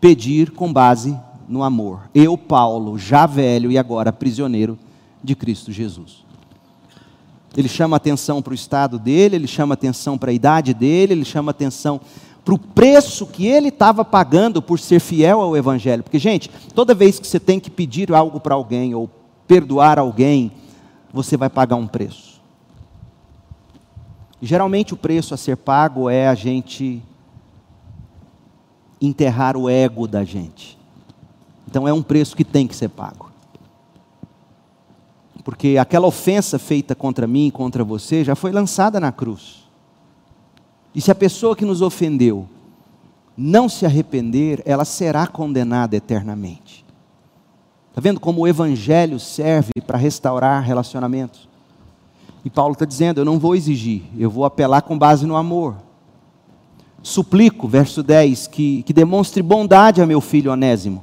pedir com base no amor. Eu, Paulo, já velho e agora prisioneiro de Cristo Jesus. Ele chama atenção para o estado dele, ele chama atenção para a idade dele, ele chama atenção para o preço que ele estava pagando por ser fiel ao Evangelho. Porque, gente, toda vez que você tem que pedir algo para alguém ou perdoar alguém, você vai pagar um preço. Geralmente o preço a ser pago é a gente enterrar o ego da gente. Então é um preço que tem que ser pago. Porque aquela ofensa feita contra mim, contra você, já foi lançada na cruz. E se a pessoa que nos ofendeu não se arrepender, ela será condenada eternamente. Está vendo como o Evangelho serve para restaurar relacionamentos? E Paulo está dizendo: eu não vou exigir, eu vou apelar com base no amor. Suplico, verso 10, que, que demonstre bondade a meu filho Onésimo.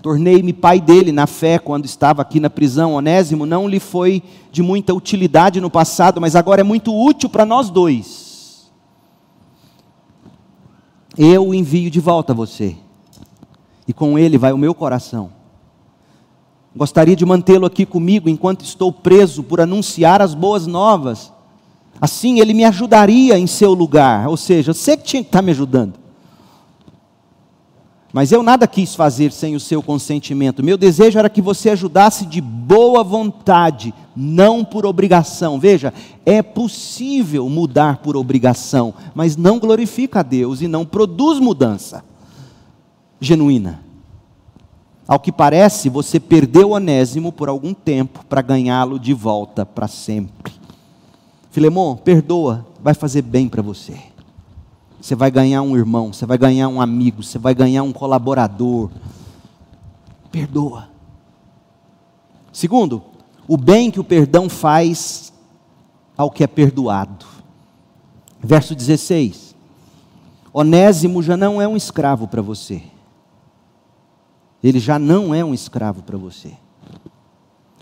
Tornei-me pai dele na fé quando estava aqui na prisão. Onésimo não lhe foi de muita utilidade no passado, mas agora é muito útil para nós dois. Eu o envio de volta a você, e com ele vai o meu coração. Gostaria de mantê-lo aqui comigo enquanto estou preso por anunciar as boas novas. Assim ele me ajudaria em seu lugar. Ou seja, você que tinha que estar me ajudando. Mas eu nada quis fazer sem o seu consentimento. Meu desejo era que você ajudasse de boa vontade, não por obrigação. Veja, é possível mudar por obrigação, mas não glorifica a Deus e não produz mudança genuína. Ao que parece, você perdeu Onésimo por algum tempo para ganhá-lo de volta para sempre. Filemão, perdoa, vai fazer bem para você. Você vai ganhar um irmão, você vai ganhar um amigo, você vai ganhar um colaborador. Perdoa. Segundo, o bem que o perdão faz ao que é perdoado. Verso 16: Onésimo já não é um escravo para você. Ele já não é um escravo para você.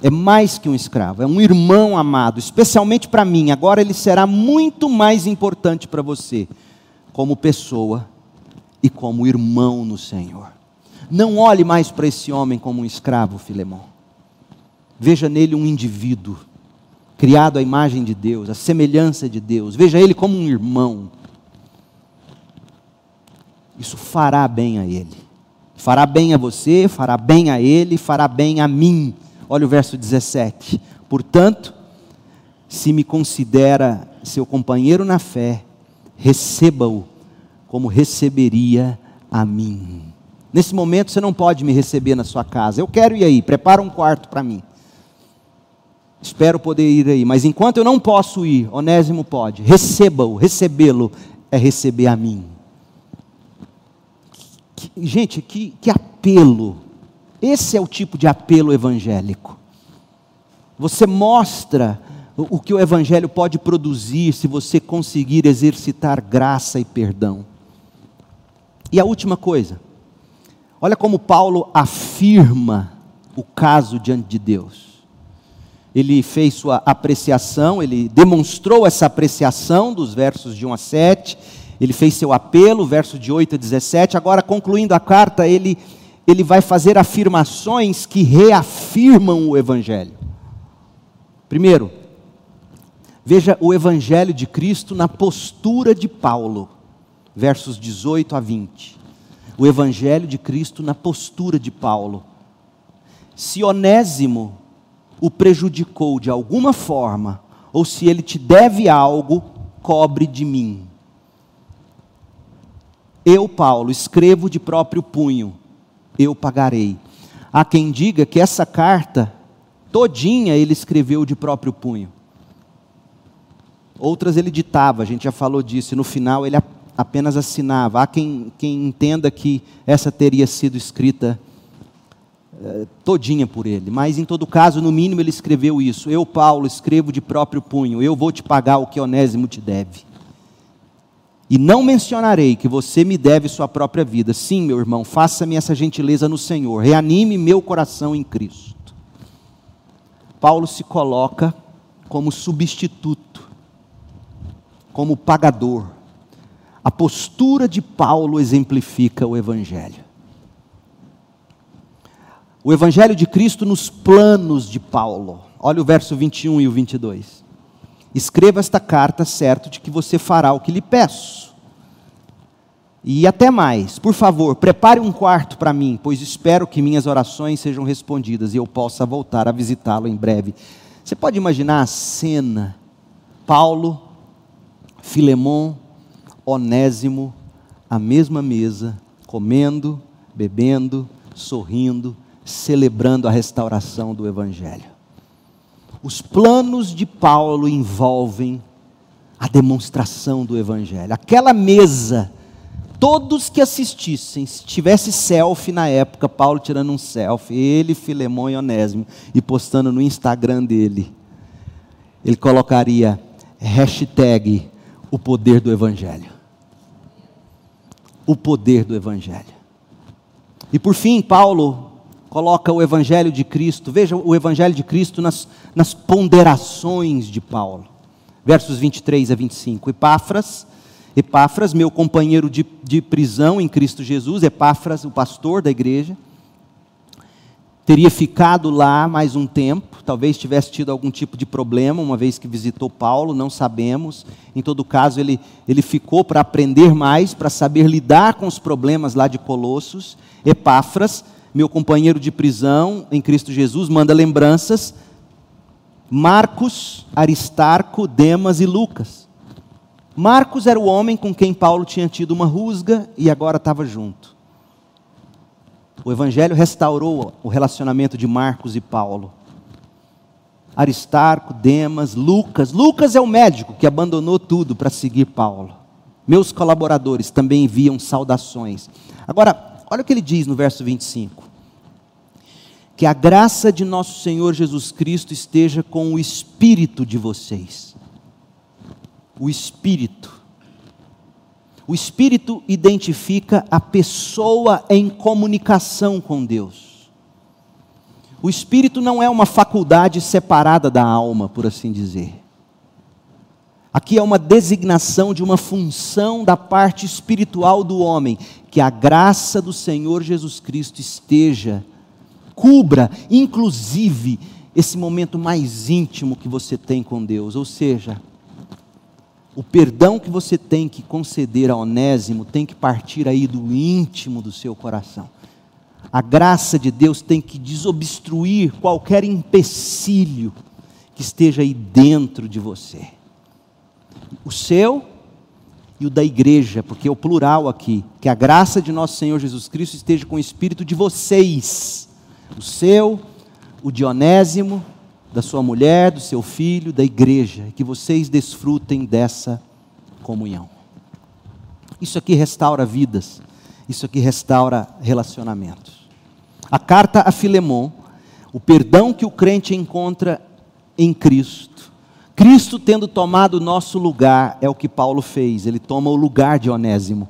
É mais que um escravo, é um irmão amado, especialmente para mim. Agora ele será muito mais importante para você, como pessoa e como irmão no Senhor. Não olhe mais para esse homem como um escravo, Filemão. Veja nele um indivíduo, criado à imagem de Deus, à semelhança de Deus. Veja ele como um irmão. Isso fará bem a ele. Fará bem a você, fará bem a ele, fará bem a mim Olha o verso 17. Portanto, se me considera seu companheiro na fé, receba-o como receberia a mim. Nesse momento você não pode me receber na sua casa. Eu quero ir aí, prepara um quarto para mim. Espero poder ir aí, mas enquanto eu não posso ir, Onésimo pode. Receba-o, recebê-lo é receber a mim. Que, gente, que, que apelo esse é o tipo de apelo evangélico. Você mostra o que o Evangelho pode produzir se você conseguir exercitar graça e perdão. E a última coisa, olha como Paulo afirma o caso diante de Deus. Ele fez sua apreciação, ele demonstrou essa apreciação dos versos de 1 a 7, ele fez seu apelo, verso de 8 a 17. Agora, concluindo a carta, ele ele vai fazer afirmações que reafirmam o Evangelho. Primeiro, veja o Evangelho de Cristo na postura de Paulo, versos 18 a 20. O Evangelho de Cristo na postura de Paulo. Se Onésimo o prejudicou de alguma forma, ou se ele te deve algo, cobre de mim. Eu, Paulo, escrevo de próprio punho eu pagarei. Há quem diga que essa carta, todinha, ele escreveu de próprio punho. Outras ele ditava, a gente já falou disso, e no final ele apenas assinava. Há quem, quem entenda que essa teria sido escrita eh, todinha por ele, mas em todo caso, no mínimo ele escreveu isso. Eu, Paulo, escrevo de próprio punho, eu vou te pagar o que Onésimo te deve. E não mencionarei que você me deve sua própria vida. Sim, meu irmão, faça-me essa gentileza no Senhor. Reanime meu coração em Cristo. Paulo se coloca como substituto, como pagador. A postura de Paulo exemplifica o Evangelho. O Evangelho de Cristo nos planos de Paulo. Olha o verso 21 e o 22. Escreva esta carta certo de que você fará o que lhe peço. E até mais, por favor, prepare um quarto para mim, pois espero que minhas orações sejam respondidas e eu possa voltar a visitá-lo em breve. Você pode imaginar a cena: Paulo, Filemon, Onésimo, a mesma mesa, comendo, bebendo, sorrindo, celebrando a restauração do Evangelho. Os planos de Paulo envolvem a demonstração do Evangelho. Aquela mesa, todos que assistissem, se tivesse selfie na época, Paulo tirando um selfie, ele, Filemão e Onésimo, e postando no Instagram dele, ele colocaria hashtag o poder do Evangelho. O poder do Evangelho. E por fim, Paulo coloca o Evangelho de Cristo, veja o Evangelho de Cristo nas, nas ponderações de Paulo. Versos 23 a 25. Epáfras, Epáfras, meu companheiro de, de prisão em Cristo Jesus, Epáfras, o pastor da igreja, teria ficado lá mais um tempo, talvez tivesse tido algum tipo de problema, uma vez que visitou Paulo, não sabemos. Em todo caso, ele, ele ficou para aprender mais, para saber lidar com os problemas lá de Colossos. Epáfras, meu companheiro de prisão em Cristo Jesus, manda lembranças. Marcos, Aristarco, Demas e Lucas. Marcos era o homem com quem Paulo tinha tido uma rusga e agora estava junto. O Evangelho restaurou o relacionamento de Marcos e Paulo. Aristarco, Demas, Lucas. Lucas é o médico que abandonou tudo para seguir Paulo. Meus colaboradores também enviam saudações. Agora, olha o que ele diz no verso 25 Que a graça de nosso Senhor Jesus Cristo esteja com o espírito de vocês. O espírito. O espírito identifica a pessoa em comunicação com Deus. O espírito não é uma faculdade separada da alma, por assim dizer. Aqui é uma designação de uma função da parte espiritual do homem, que a graça do Senhor Jesus Cristo esteja, cubra, inclusive, esse momento mais íntimo que você tem com Deus, ou seja, o perdão que você tem que conceder a Onésimo tem que partir aí do íntimo do seu coração. A graça de Deus tem que desobstruir qualquer empecilho que esteja aí dentro de você. O seu e o da igreja, porque é o plural aqui. Que a graça de nosso Senhor Jesus Cristo esteja com o espírito de vocês. O seu, o de Onésimo, da sua mulher, do seu filho, da igreja, que vocês desfrutem dessa comunhão. Isso aqui restaura vidas, isso aqui restaura relacionamentos. A carta a Filemon, o perdão que o crente encontra em Cristo. Cristo tendo tomado o nosso lugar, é o que Paulo fez, ele toma o lugar de Onésimo.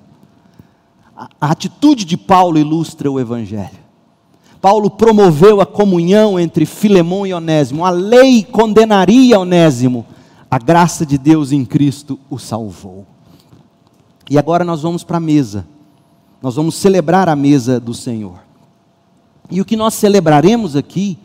A, a atitude de Paulo ilustra o Evangelho. Paulo promoveu a comunhão entre Filemão e Onésimo. A lei condenaria Onésimo. A graça de Deus em Cristo o salvou. E agora nós vamos para a mesa. Nós vamos celebrar a mesa do Senhor. E o que nós celebraremos aqui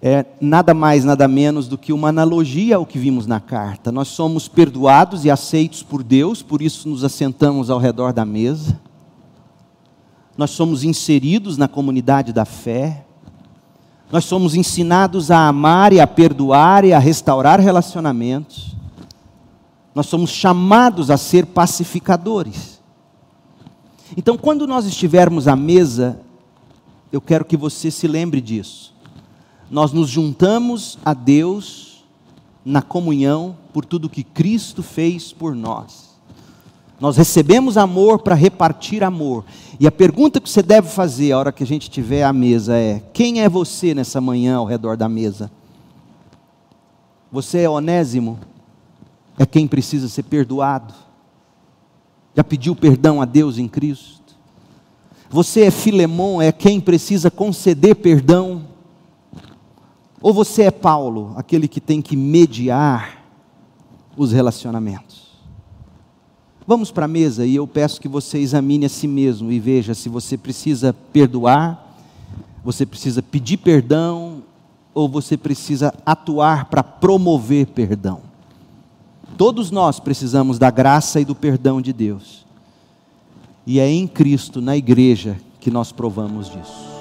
é nada mais, nada menos do que uma analogia ao que vimos na carta. Nós somos perdoados e aceitos por Deus, por isso nos assentamos ao redor da mesa nós somos inseridos na comunidade da fé, nós somos ensinados a amar e a perdoar e a restaurar relacionamentos, nós somos chamados a ser pacificadores. Então, quando nós estivermos à mesa, eu quero que você se lembre disso. Nós nos juntamos a Deus na comunhão por tudo que Cristo fez por nós. Nós recebemos amor para repartir amor. E a pergunta que você deve fazer a hora que a gente estiver à mesa é: quem é você nessa manhã ao redor da mesa? Você é onésimo? É quem precisa ser perdoado? Já pediu perdão a Deus em Cristo? Você é Filemon? É quem precisa conceder perdão? Ou você é Paulo, aquele que tem que mediar os relacionamentos? Vamos para a mesa e eu peço que você examine a si mesmo e veja se você precisa perdoar, você precisa pedir perdão ou você precisa atuar para promover perdão. Todos nós precisamos da graça e do perdão de Deus. E é em Cristo, na igreja, que nós provamos disso.